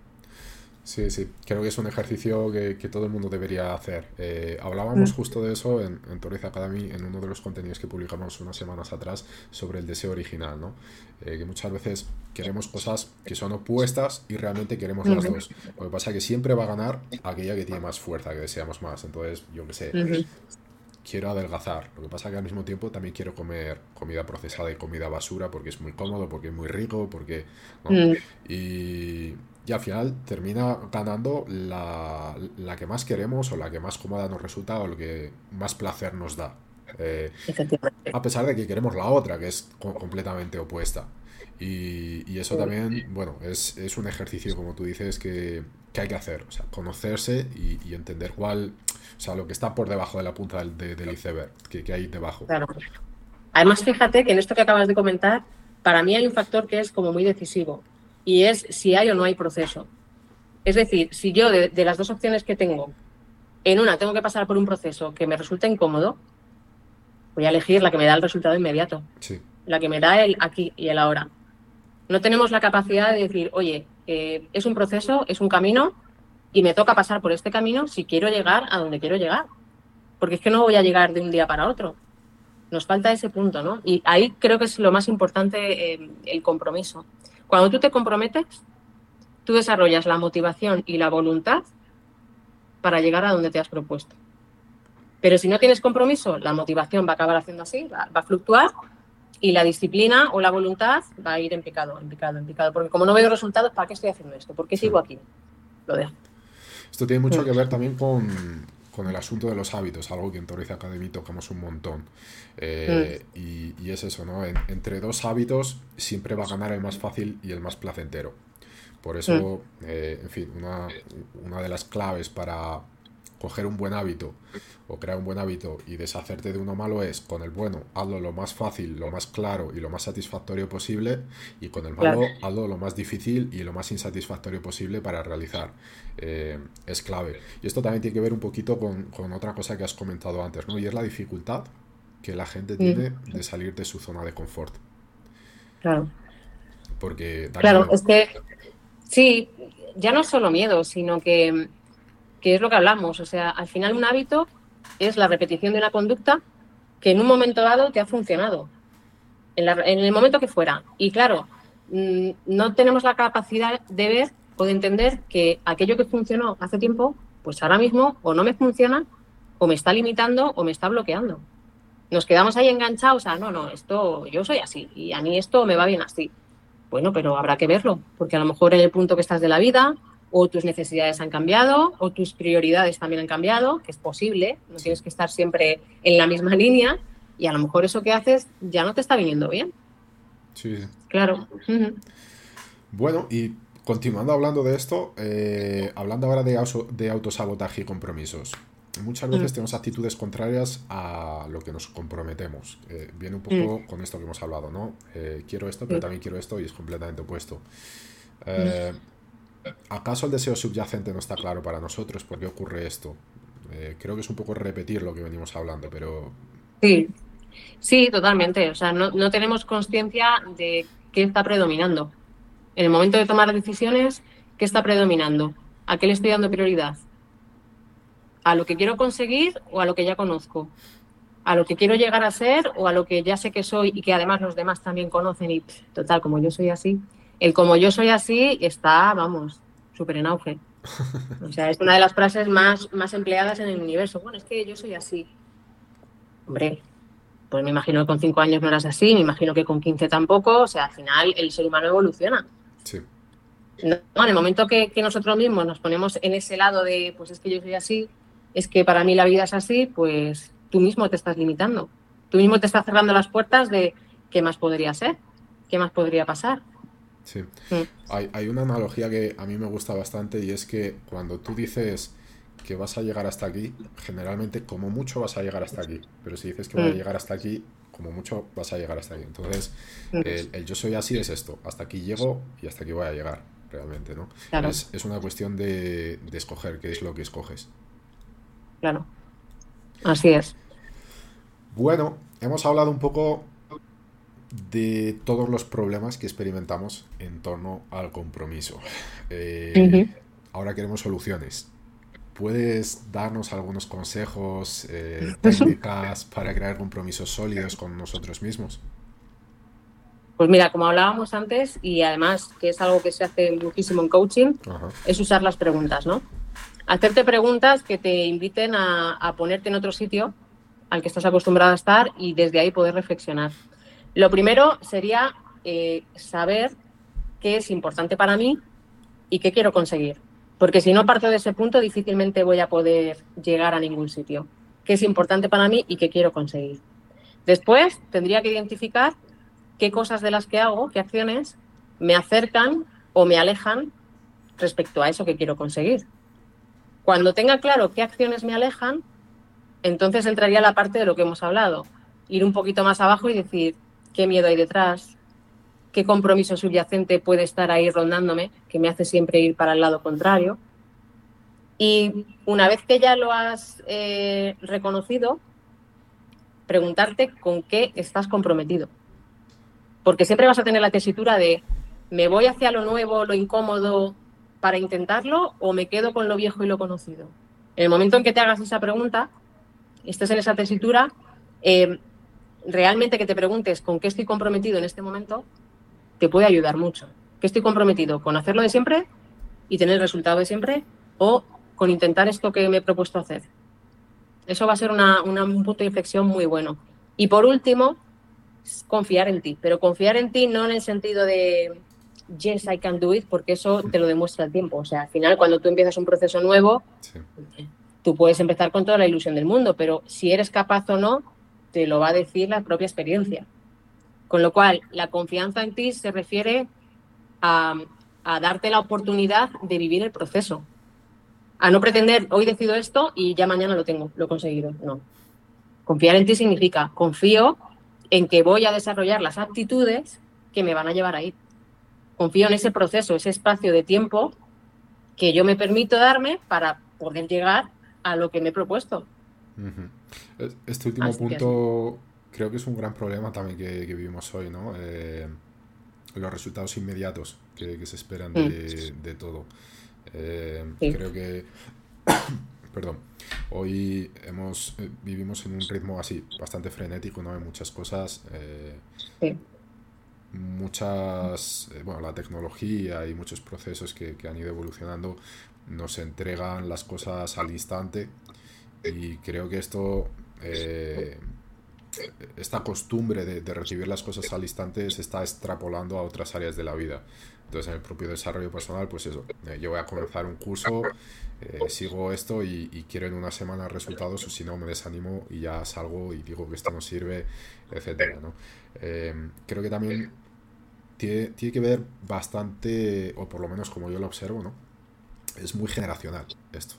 Sí, sí, creo que es un ejercicio que, todo el mundo debería hacer. Eh, hablábamos mm. justo de eso en, en Academy, en uno de los contenidos que publicamos unas semanas atrás sobre el deseo original, ¿no? Eh, que muchas veces queremos cosas que son opuestas y realmente queremos las dos. Lo que pasa es que siempre va a ganar aquella que tiene más fuerza, que deseamos más. Entonces, yo qué sé, quiero adelgazar. Lo que pasa es que al mismo tiempo también quiero comer comida procesada y comida basura porque es muy cómodo, porque es muy rico, porque... Mm. Y y al final termina ganando la, que más queremos o la que más cómoda nos resulta o lo que más placer nos da. Eh, a pesar de que queremos la otra, que es completamente opuesta. Y, eso también, bueno, es, un ejercicio, como tú dices, que, hay que hacer. O sea, conocerse y, entender cuál, o sea, lo que está por debajo de la punta del, del iceberg, que, que hay debajo. Claro. Además, fíjate que en esto que acabas de comentar, para mí hay un factor que es como muy decisivo y es si hay o no hay proceso. Es decir, si yo de, las dos opciones que tengo, en una tengo que pasar por un proceso que me resulta incómodo, voy a elegir la que me da el resultado inmediato, la que me da el aquí y el ahora. No tenemos la capacidad de decir, oye, eh, es un proceso, es un camino y me toca pasar por este camino si quiero llegar a donde quiero llegar. Porque es que no voy a llegar de un día para otro. Nos falta ese punto, ¿no? Y ahí creo que es lo más importante eh, el compromiso. Cuando tú te comprometes, tú desarrollas la motivación y la voluntad para llegar a donde te has propuesto. Pero si no tienes compromiso, la motivación va a acabar haciendo así, va, a fluctuar y la disciplina o la voluntad va a ir en picado, en picado, en picado. Porque como no veo resultados, ¿para qué estoy haciendo esto? ¿Por qué sigo aquí? Lo dejo. Esto tiene mucho que ver también con, con el asunto de los hábitos, algo que en Torres Academy tocamos un montón. Eh, mm. y, es eso, ¿no? entre dos hábitos siempre va a ganar el más fácil y el más placentero. Por eso, mm. eh, en fin, una, una de las claves para coger un buen hábito o crear un buen hábito y deshacerte de uno malo es con el bueno hazlo lo más fácil, lo más claro y lo más satisfactorio posible y con el malo hazlo lo más difícil y lo más insatisfactorio posible para realizar. Eh, es clave. Y esto también tiene que ver un poquito con, otra cosa que has comentado antes, ¿no? Y es la dificultad que la gente tiene de salir de su zona de confort. Claro. Porque... Claro, es que sí, ya no solo miedo, sino que que es lo que hablamos. O sea, al final un hábito es la repetición de una conducta que en un momento dado te ha funcionado, en, el momento que fuera. Y claro, mm, no tenemos la capacidad de ver o de entender que aquello que funcionó hace tiempo, pues ahora mismo o no me funciona, o me está limitando, o me está bloqueando. Nos quedamos ahí enganchados a, no, no, esto, yo soy así, y a mí esto me va bien así. Bueno, pero habrá que verlo, porque a lo mejor en el punto que estás de la vida, o tus necesidades han cambiado, o tus prioridades también han cambiado, que es posible, no tienes que estar siempre en la misma línea, y a lo mejor eso que haces ya no te está viniendo bien. Sí. Claro. Bueno, y continuando hablando de esto, eh, hablando ahora de, de autosabotaje y compromisos. Muchas veces mm. tenemos actitudes contrarias a lo que nos comprometemos. Eh, viene un poco mm. con esto que hemos hablado, ¿no? Eh, quiero esto, pero también quiero esto y es completamente opuesto. Mm. ¿Acaso el deseo subyacente no está claro para nosotros? ¿Por qué ocurre esto? Eh, creo que es un poco repetir lo que venimos hablando, pero... Sí, sí, totalmente. O sea, no, tenemos conciencia de qué está predominando. En el momento de tomar decisiones, ¿qué está predominando? ¿A qué le estoy dando prioridad? ¿A lo que quiero conseguir o a lo que ya conozco? ¿A lo que quiero llegar a ser o a lo que ya sé que soy y que además los demás también conocen y total, como yo soy así? El como yo soy así está, vamos, súper en auge. O sea, es una de las frases más, más empleadas en el universo. Bueno, es que yo soy así. Hombre, pues me imagino que con cinco años no eras así, me imagino que con 15 tampoco. O sea, al final el ser humano evoluciona. Sí. No, en el momento que, que, nosotros mismos nos ponemos en ese lado de, pues es que yo soy así, es que para mí la vida es así, pues tú mismo te estás limitando. Tú mismo te estás cerrando las puertas de qué más podría ser, qué más podría pasar. Sí. Hay, una analogía que a mí me gusta bastante y es que cuando tú dices que vas a llegar hasta aquí, generalmente como mucho vas a llegar hasta aquí. Pero si dices que voy a mm. llegar hasta aquí, como mucho vas a llegar hasta aquí. Entonces, mm. el, yo soy así es esto. Hasta aquí llego y hasta aquí voy a llegar, realmente, ¿no? Es, es, una cuestión de, de escoger qué es lo que escoges. Claro. Así es. Bueno, hemos hablado un poco de todos los problemas que experimentamos en torno al compromiso. Eh, ahora queremos soluciones. ¿Puedes darnos algunos consejos, eh, técnicas para crear compromisos sólidos con nosotros mismos? Pues mira, como hablábamos antes, y además que es algo que se hace muchísimo en coaching, es usar las preguntas, ¿no? Hacerte preguntas que te inviten a ponerte en otro sitio al que estás acostumbrado a estar y desde ahí poder reflexionar. Lo primero sería eh, saber qué es importante para mí y qué quiero conseguir. Porque si no parto de ese punto, difícilmente voy a poder llegar a ningún sitio. ¿Qué es importante para mí y qué quiero conseguir? Después tendría que identificar qué cosas de las que hago, qué acciones me acercan o me alejan respecto a eso que quiero conseguir. Cuando tenga claro qué acciones me alejan, entonces entraría la parte de lo que hemos hablado. Ir un poquito más abajo y decir, qué miedo hay detrás, qué compromiso subyacente puede estar ahí rondándome, que me hace siempre ir para el lado contrario. Y una vez que ya lo has eh, reconocido, preguntarte con qué estás comprometido. Porque siempre vas a tener la tesitura de, ¿me voy hacia lo nuevo, lo incómodo para intentarlo o me quedo con lo viejo y lo conocido? En el momento en que te hagas esa pregunta, estés en esa tesitura, eh, realmente que te preguntes con qué estoy comprometido en este momento, te puede ayudar mucho. ¿Qué estoy comprometido? ¿Con hacerlo de siempre y tener el resultado de siempre? ¿O con intentar esto que me he propuesto hacer? Eso va a ser un punto de inflexión muy bueno. Y por último, confiar en ti. Pero confiar en ti no en el sentido de yes, I can do it, porque eso te lo demuestra el tiempo. O sea, al final, cuando tú empiezas un proceso nuevo, tú puedes empezar con toda la ilusión del mundo, pero si eres capaz o no, te lo va a decir la propia experiencia. Con lo cual, la confianza en ti se refiere a, darte la oportunidad de vivir el proceso. A no pretender, hoy decido esto y ya mañana lo tengo, lo he conseguido. No. Confiar en ti significa, confío en que voy a desarrollar las aptitudes que me van a llevar ahí. Confío en ese proceso, ese espacio de tiempo que yo me permito darme para poder llegar a lo que me he propuesto. Este último punto creo que es un gran problema también que, vivimos hoy, ¿no? Eh, los resultados inmediatos que, se esperan de, mm. todo. Eh, creo que, perdón, hoy hemos eh, vivimos en un ritmo así bastante frenético, ¿no? Hay muchas cosas. Muchas, bueno, la tecnología y muchos procesos que, que han ido evolucionando nos entregan las cosas al instante y creo que esto, eh, esta costumbre de, recibir las cosas al instante se está extrapolando a otras áreas de la vida. Entonces, en el propio desarrollo personal, pues eso, eh, yo voy a comenzar un curso, eh, sigo esto y, quiero en una semana resultados, o si no, me desanimo y ya salgo y digo que esto no sirve, etcétera, ¿no? creo que también tiene, tiene que ver bastante, o por lo menos como yo lo observo, ¿no? Es muy generacional esto.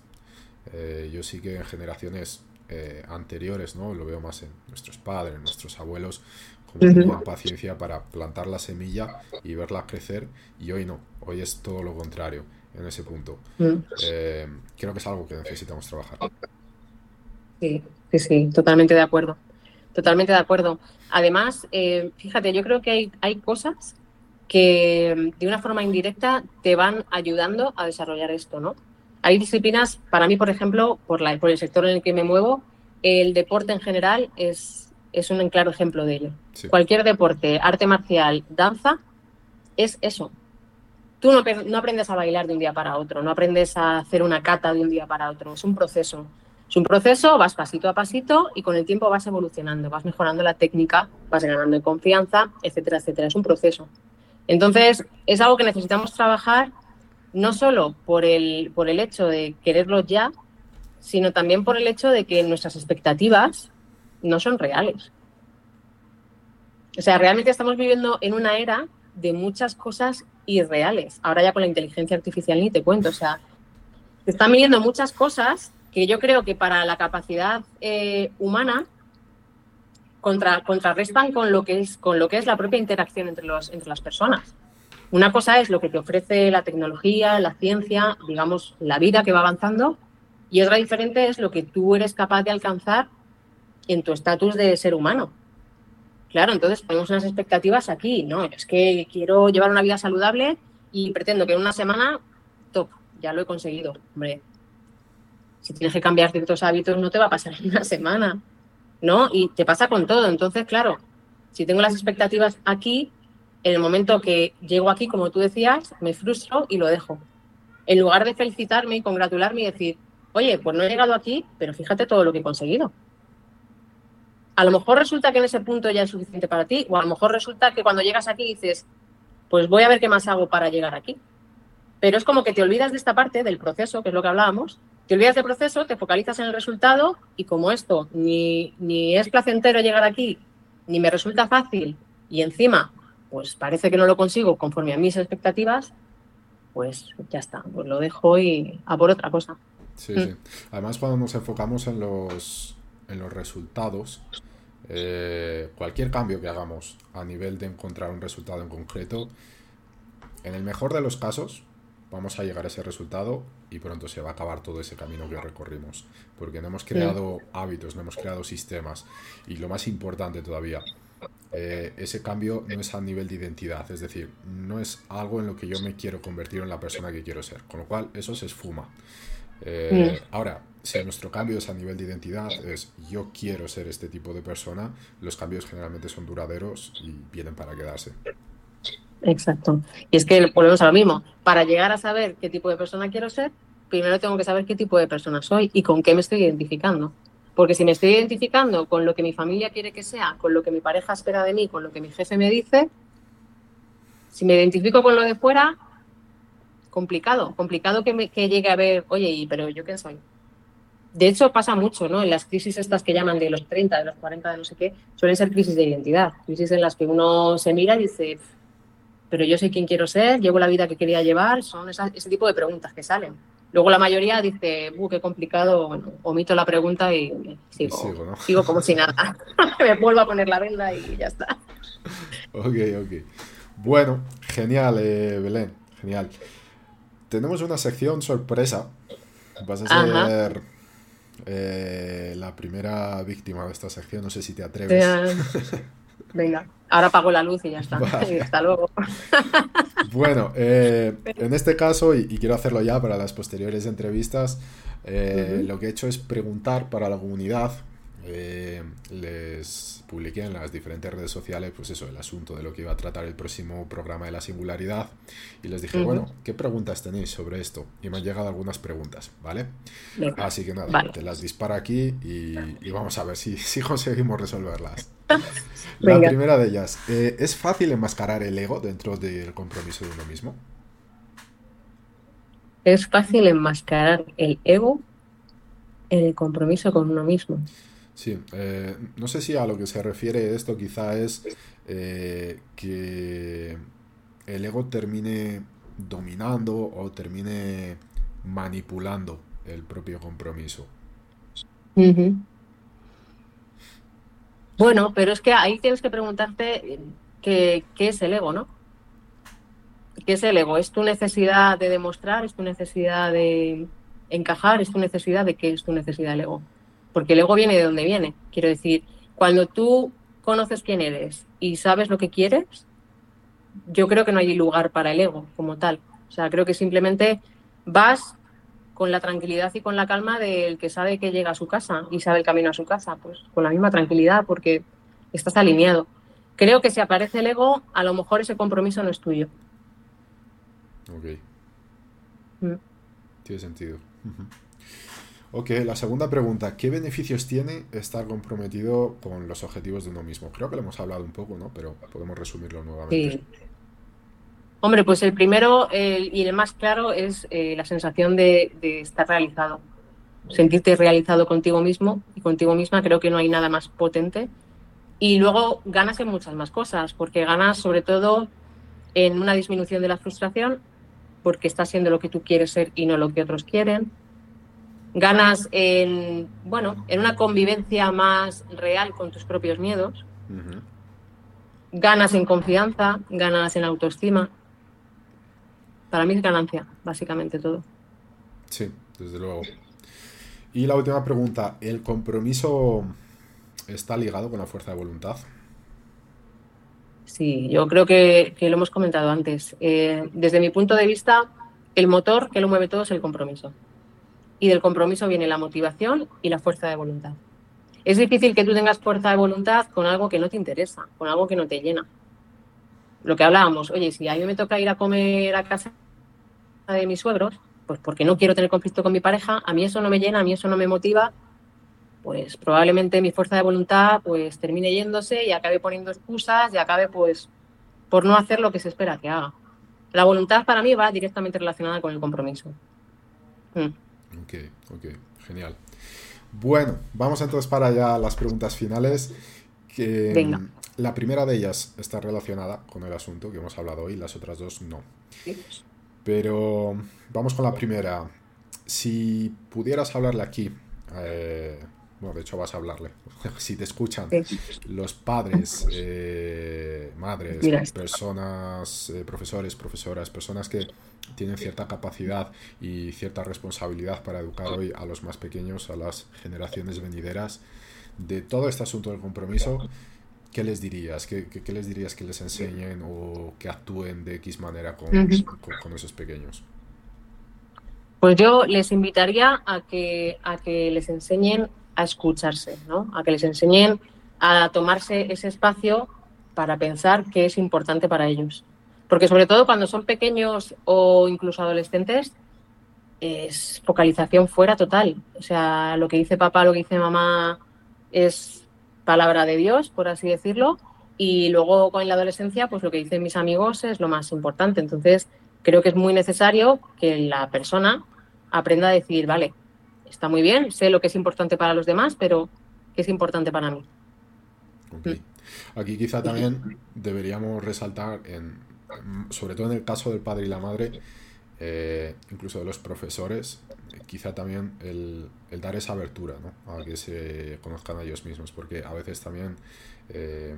Eh, yo sí que en generaciones eh, anteriores, ¿no? Lo veo más en nuestros padres, en nuestros abuelos, como tenían paciencia para plantar la semilla y verla crecer, y hoy no, hoy es todo lo contrario en ese punto. Mm. Eh, creo que es algo que necesitamos trabajar. Sí, sí, sí, totalmente de acuerdo. Totalmente de acuerdo. Además, fíjate, yo creo que hay, hay cosas que de una forma indirecta te van ayudando a desarrollar esto, ¿no? Hay disciplinas, para mí, por ejemplo, por, la, por el sector en el que me muevo, el deporte en general es, es un claro ejemplo de ello. Cualquier deporte, arte marcial, danza, es eso. Tú no, no, aprendes a bailar de un día para otro, no aprendes a hacer una cata de un día para otro, es un proceso. Es un proceso, vas pasito a pasito y con el tiempo vas evolucionando, vas mejorando la técnica, vas ganando en confianza, etcétera, etcétera. Es un proceso. Entonces, es algo que necesitamos trabajar no solo por el, por el hecho de quererlo ya, sino también por el hecho de que nuestras expectativas no son reales. O sea, realmente estamos viviendo en una era de muchas cosas irreales. Ahora ya con la inteligencia artificial ni te cuento. O sea, te están viniendo muchas cosas que yo creo que para la capacidad eh, humana contra, contrarrestan con lo, que es, con lo que es la propia interacción entre, los, entre las personas. Una cosa es lo que te ofrece la tecnología, la ciencia, digamos, la vida que va avanzando, y otra diferente es lo que tú eres capaz de alcanzar en tu estatus de ser humano. Claro, entonces ponemos unas expectativas aquí, ¿no? Es que quiero llevar una vida saludable y pretendo que en una semana, top, ya lo he conseguido. Hombre, si tienes que cambiar ciertos hábitos, no te va a pasar en una semana, ¿no? Y te pasa con todo. Entonces, claro, si tengo las expectativas aquí, en el momento que llego aquí, como tú decías, me frustro y lo dejo. En lugar de felicitarme y congratularme y decir, oye, pues no he llegado aquí, pero fíjate todo lo que he conseguido. A lo mejor resulta que en ese punto ya es suficiente para ti, o a lo mejor resulta que cuando llegas aquí dices, pues voy a ver qué más hago para llegar aquí. Pero es como que te olvidas de esta parte del proceso, que es lo que hablábamos, te olvidas del proceso, te focalizas en el resultado y como esto ni, ni es placentero llegar aquí, ni me resulta fácil y encima pues parece que no lo consigo conforme a mis expectativas, pues ya está, pues lo dejo y a por otra cosa. Sí, sí. Además, cuando nos enfocamos en los, en los resultados, eh, cualquier cambio que hagamos a nivel de encontrar un resultado en concreto, en el mejor de los casos, vamos a llegar a ese resultado y pronto se va a acabar todo ese camino que recorrimos. Porque no hemos creado hábitos, no hemos creado sistemas. Y lo más importante todavía, eh, ese cambio no es a nivel de identidad, es decir, no es algo en lo que yo me quiero convertir en la persona que quiero ser. Con lo cual, eso se esfuma. Eh, ahora, si nuestro cambio es a nivel de identidad, es yo quiero ser este tipo de persona, los cambios generalmente son duraderos y vienen para quedarse. Exacto. Y es que volvemos a lo mismo. Para llegar a saber qué tipo de persona quiero ser, primero tengo que saber qué tipo de persona soy y con qué me estoy identificando. Porque si me estoy identificando con lo que mi familia quiere que sea, con lo que mi pareja espera de mí, con lo que mi jefe me dice, si me identifico con lo de fuera, complicado, complicado que, me, que llegue a ver, oye, pero yo qué soy. De hecho, pasa mucho, ¿no? En las crisis estas que llaman de los 30, de los 40, de no sé qué, suelen ser crisis de identidad, crisis en las que uno se mira y dice, pero yo sé quién quiero ser, llevo la vida que quería llevar, son ese tipo de preguntas que salen. Luego la mayoría dice, uh, qué complicado, bueno, omito la pregunta y sigo, sigo, como si nada. Me vuelvo a poner la venda y ya está. Ok, ok. Bueno, genial, eh, Belén, genial tenemos una sección sorpresa. Vas a ser eh, la primera víctima de esta sección. No sé si te atreves. Venga, ahora apago la luz y ya está. hasta luego. Bueno, eh, en este caso, y, quiero hacerlo ya para las posteriores entrevistas, eh, lo que he hecho es preguntar para la comunidad. les publiqué en las diferentes redes sociales, pues eso, el asunto de lo que iba a tratar el próximo programa de la singularidad. Y les dije, bueno, ¿qué preguntas tenéis sobre esto? Y me han llegado algunas preguntas, ¿vale? Así que nada, te las disparo aquí y, vamos a ver si, si conseguimos resolverlas. La primera de ellas, eh, ¿es fácil enmascarar el ego dentro del compromiso de uno mismo? Es fácil enmascarar el ego en el compromiso con uno mismo. Sí, eh, no sé si a lo que se refiere esto quizá es eh, que el ego termine dominando o termine manipulando el propio compromiso. Bueno, pero es que ahí tienes que preguntarte qué, qué es el ego, ¿no? ¿Qué es el ego? ¿Es tu necesidad de demostrar? ¿Es tu necesidad de encajar? ¿Es tu necesidad de qué es tu necesidad del ego? porque el ego viene de donde viene. Quiero decir, cuando tú conoces quién eres y sabes lo que quieres, yo creo que no hay lugar para el ego como tal. O sea, creo que simplemente vas con la tranquilidad y con la calma del que sabe que llega a su casa y sabe el camino a su casa, pues con la misma tranquilidad porque estás alineado. Creo que si aparece el ego, a lo mejor ese compromiso no es tuyo. Ok. Mm. Tiene sentido. Ok, la segunda pregunta, ¿qué beneficios tiene estar comprometido con los objetivos de uno mismo? Creo que lo hemos hablado un poco, ¿no? Pero podemos resumirlo nuevamente. Sí. Hombre, pues el primero y el más claro es eh, la sensación de, estar realizado. Sentirte realizado contigo mismo y contigo misma, creo que no hay nada más potente. Y luego ganas en muchas más cosas, porque ganas sobre todo en una disminución de la frustración, porque estás siendo lo que tú quieres ser y no lo que otros quieren. Ganas en, bueno, en una convivencia más real con tus propios miedos. Ganas en confianza, ganas en autoestima. Para mí es ganancia, básicamente todo. Sí, desde luego. Y la última pregunta, ¿el compromiso está ligado con la fuerza de voluntad? Sí, yo creo que, lo hemos comentado antes. Eh, desde mi punto de vista, el motor que lo mueve todo es el compromiso. Y del compromiso viene la motivación y la fuerza de voluntad. Es difícil que tú tengas fuerza de voluntad con algo que no te interesa, con algo que no te llena. Lo que hablábamos, oye, si a mí me toca ir a comer a casa de mis suegros, pues porque no quiero tener conflicto con mi pareja, a mí eso no me llena, a mí eso no me motiva, pues probablemente mi fuerza de voluntad pues termine yéndose y acabe poniendo excusas y acabe pues por no hacer lo que se espera que haga. La voluntad para mí va directamente relacionada con el compromiso. Mm. Ok, ok, genial. Bueno, vamos entonces para ya las preguntas finales. Que, mm, La primera de ellas está relacionada con el asunto que hemos hablado hoy, las otras dos no. Pero vamos con la primera. Si pudieras hablarle aquí, eh, bueno, de hecho vas a hablarle, si te escuchan los padres, eh, madres, personas, eh, profesores, profesoras, personas que tienen cierta capacidad y cierta responsabilidad para educar hoy a los más pequeños, a las generaciones venideras, de todo este asunto del compromiso, ¿qué les dirías? ¿Qué, les dirías que les enseñen o que actúen de X manera con, esos pequeños? Pues yo les invitaría a que, a que les enseñen a escucharse, ¿no? a que les enseñen a tomarse ese espacio para pensar qué es importante para ellos. Porque sobre todo cuando son pequeños o incluso adolescentes, es focalización fuera total. O sea, lo que dice papá, lo que dice mamá es palabra de Dios, por así decirlo, y luego con la adolescencia, pues lo que dicen mis amigos es lo más importante. Entonces, creo que es muy necesario que la persona aprenda a decir, vale, está muy bien, sé lo que es importante para los demás, pero ¿qué es importante para mí? Aquí quizá también deberíamos resaltar, en, sobre todo en el caso del padre y la madre, eh, incluso de los profesores, quizá también el, dar esa abertura ¿no? a que se conozcan a ellos mismos, porque a veces también, eh,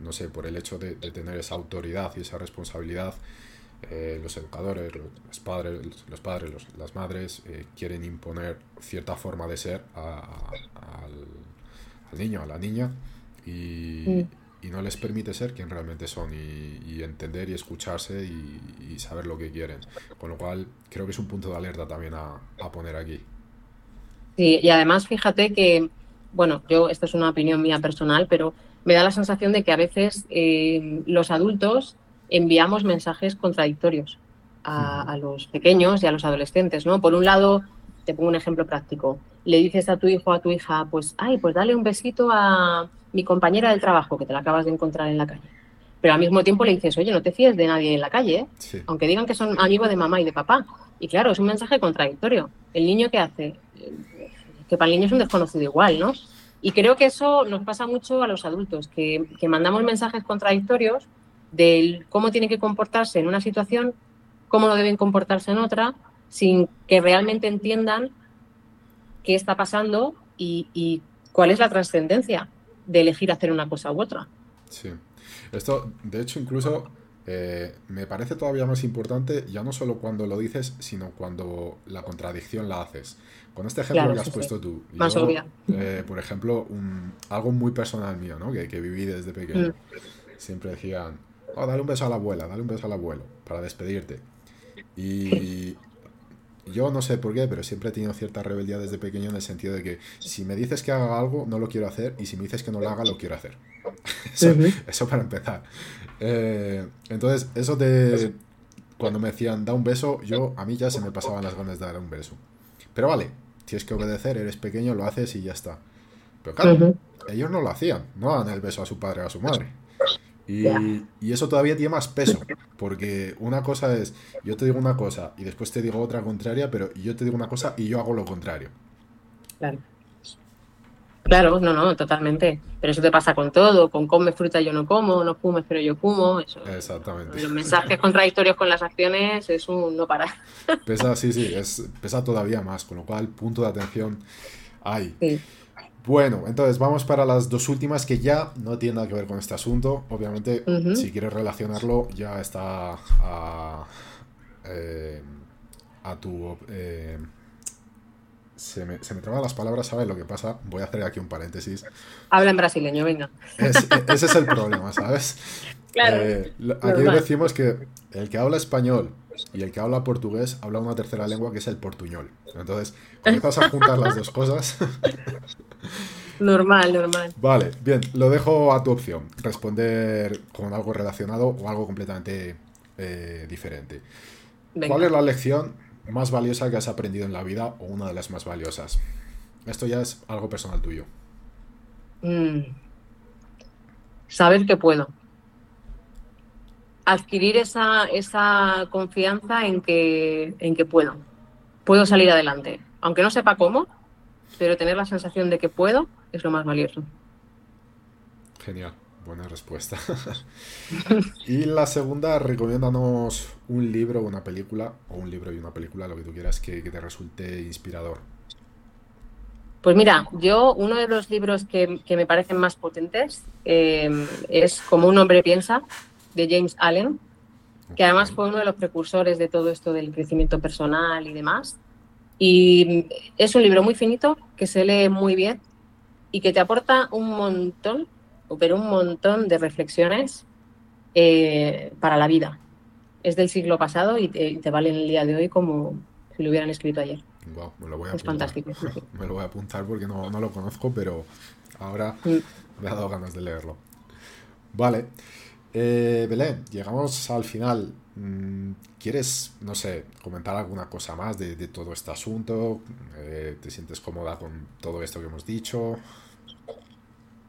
no sé, por el hecho de, tener esa autoridad y esa responsabilidad, eh, los educadores, los padres, los padres las madres eh, quieren imponer cierta forma de ser al, niño, a la niña, y, no les permite ser quien realmente son y, entender y escucharse y, saber lo que quieren. Con lo cual, creo que es un punto de alerta también a, poner aquí. Sí, y además fíjate que, bueno, yo, esta es una opinión mía personal, pero me da la sensación de que a veces eh, los adultos enviamos mensajes contradictorios a, los pequeños y a los adolescentes, ¿no? Por un lado, te pongo un ejemplo práctico, le dices a tu hijo o a tu hija, pues, ay, pues dale un besito a mi compañera del trabajo que te la acabas de encontrar en la calle. Pero al mismo tiempo le dices, oye, no te fíes de nadie en la calle, ¿eh? aunque digan que son amigos de mamá y de papá. Y claro, es un mensaje contradictorio. ¿El niño qué hace? Que para el niño es un desconocido igual, ¿no? Y creo que eso nos pasa mucho a los adultos, que, que mandamos mensajes contradictorios de cómo tiene que comportarse en una situación, cómo no deben comportarse en otra, sin que realmente entiendan qué está pasando y, cuál es la trascendencia de elegir hacer una cosa u otra. Sí. Esto, de hecho, incluso eh, me parece todavía más importante, ya no solo cuando lo dices, sino cuando la contradicción la haces. Con este ejemplo que has puesto tú. Más eh, por ejemplo, algo muy personal mío, ¿no? que, que viví desde pequeño. Mm. Siempre decían, oh, dale un beso a la abuela, dale un beso al abuelo, para despedirte. Y yo no sé por qué, pero siempre he tenido cierta rebeldía desde pequeño en el sentido de que si me dices que haga algo, no lo quiero hacer, y si me dices que no lo haga, lo quiero hacer. eso, para empezar. Eh, entonces, eso de cuando me decían da un beso, yo a mí ya se me pasaban las ganas de dar un beso. Pero vale, tienes que obedecer, eres pequeño, lo haces y ya está. Pero claro, ellos no lo hacían, no dan el beso a su padre o a su madre. Y, eso todavía tiene más peso, porque una cosa es, yo te digo una cosa y después te digo otra contraria, pero yo te digo una cosa y yo hago lo contrario. Claro. Claro, no, no, totalmente. Pero eso te pasa con todo, con come fruta yo no como, no fumes pero yo fumo, eso. Exactamente. Los mensajes contradictorios con las acciones es un no parar. Pesa, sí, sí, es, pesa todavía más, con lo cual punto de atención hay. Sí. Bueno, entonces vamos para las dos últimas que ya no tienen nada que ver con este asunto. Obviamente, si quieres relacionarlo, ya está a, eh, a tu... eh, se, me, se me traban las palabras, ¿sabes lo que pasa? Voy a hacer aquí un paréntesis. Habla en brasileño, venga. Es- ese es el problema, ¿sabes? Claro. Eh, aquí decimos que el que habla español y el que habla portugués habla una tercera lengua que es el portuñol. Entonces, comienzas a juntar las dos cosas. Normal, normal. Vale, bien, lo dejo a tu opción. Responder con algo relacionado o algo completamente eh, diferente. Venga. ¿Cuál es la lección más valiosa que has aprendido en la vida o una de las más valiosas? Esto ya es algo personal tuyo. Mm. Saber que puedo. Adquirir esa, esa confianza en que, en que puedo. Puedo salir adelante. Aunque no sepa cómo, pero tener la sensación de que puedo es lo más valioso. Genial, buena respuesta. y la segunda, recomiéndanos un libro o una película, o un libro y una película, lo que tú quieras, que, que te resulte inspirador. Pues mira, yo uno de los libros que, que me parecen más potentes eh, es Como un hombre piensa, de James Allen, que además fue uno de los precursores de todo esto del crecimiento personal y demás. Y es un libro muy finito, que se lee muy bien y que te aporta un montón, pero un montón de reflexiones eh, para la vida. Es del siglo pasado y te, vale en el día de hoy como si lo hubieran escrito ayer. Wow, me lo voy a Es apuntar. fantástico. Me lo voy a apuntar porque no, no lo conozco, pero ahora Mm. me ha dado ganas de leerlo. Vale. Eh, Belén, llegamos al final. Mm, ¿Quieres, no sé, comentar alguna cosa más de, de todo este asunto? Eh, ¿Te sientes cómoda con todo esto que hemos dicho?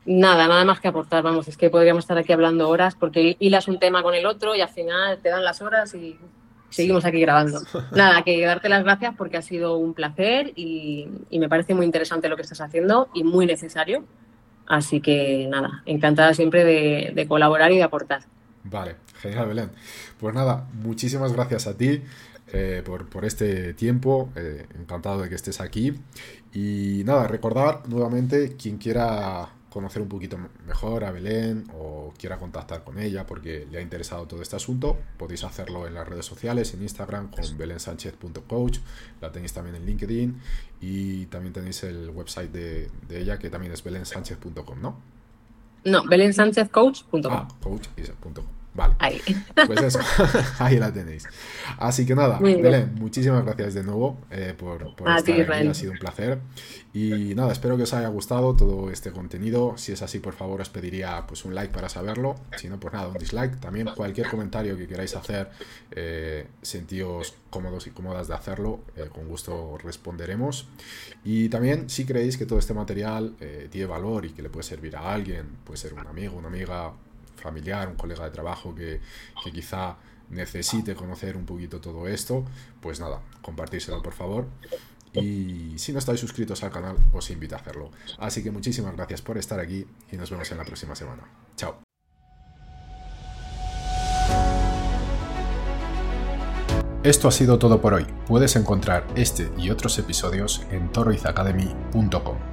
Nada, nada más que aportar, vamos, es que podríamos estar aquí hablando horas porque hilas un tema con el otro y al final te dan las horas y seguimos aquí grabando. Nada, que darte las gracias porque ha sido un placer y, y me parece muy interesante lo que estás haciendo y muy necesario. Así que nada, encantada siempre de, de colaborar y de aportar. Vale, genial, Belén. Pues nada, muchísimas gracias a ti eh, por, por este tiempo. eh, encantado de que estés aquí. Y nada, recordar nuevamente quien quiera conocer un poquito mejor a Belén o quiera contactar con ella porque le ha interesado todo este asunto, podéis hacerlo en las redes sociales, en Instagram con belensanchez.coach, la tenéis también en LinkedIn y también tenéis el website de, de ella que también es belensanchez.com, ¿no? No, belensanchezcoach.com. Ah, coach Vale. Ahí. Pues eso, ahí la tenéis. Así que nada. Belén, muchísimas gracias de nuevo eh, por, por estar ti, aquí, ha sido un placer. Y nada, espero que os haya gustado todo este contenido. Si es así, por favor, os pediría pues un like para saberlo. Si no, pues nada, un dislike. También cualquier comentario que queráis hacer, eh, sentíos cómodos y cómodas de hacerlo, eh, con gusto responderemos. Y también, si creéis que todo este material eh, tiene valor y que le puede servir a alguien, puede ser un amigo, una amiga, familiar, un colega de trabajo que, quizá necesite conocer un poquito todo esto, pues nada, compartírselo por favor. Y si no estáis suscritos al canal, os invito a hacerlo. Así que muchísimas gracias por estar aquí y nos vemos en la próxima semana. Chao. Esto ha sido todo por hoy. Puedes encontrar este y otros episodios en toroizacademy.com.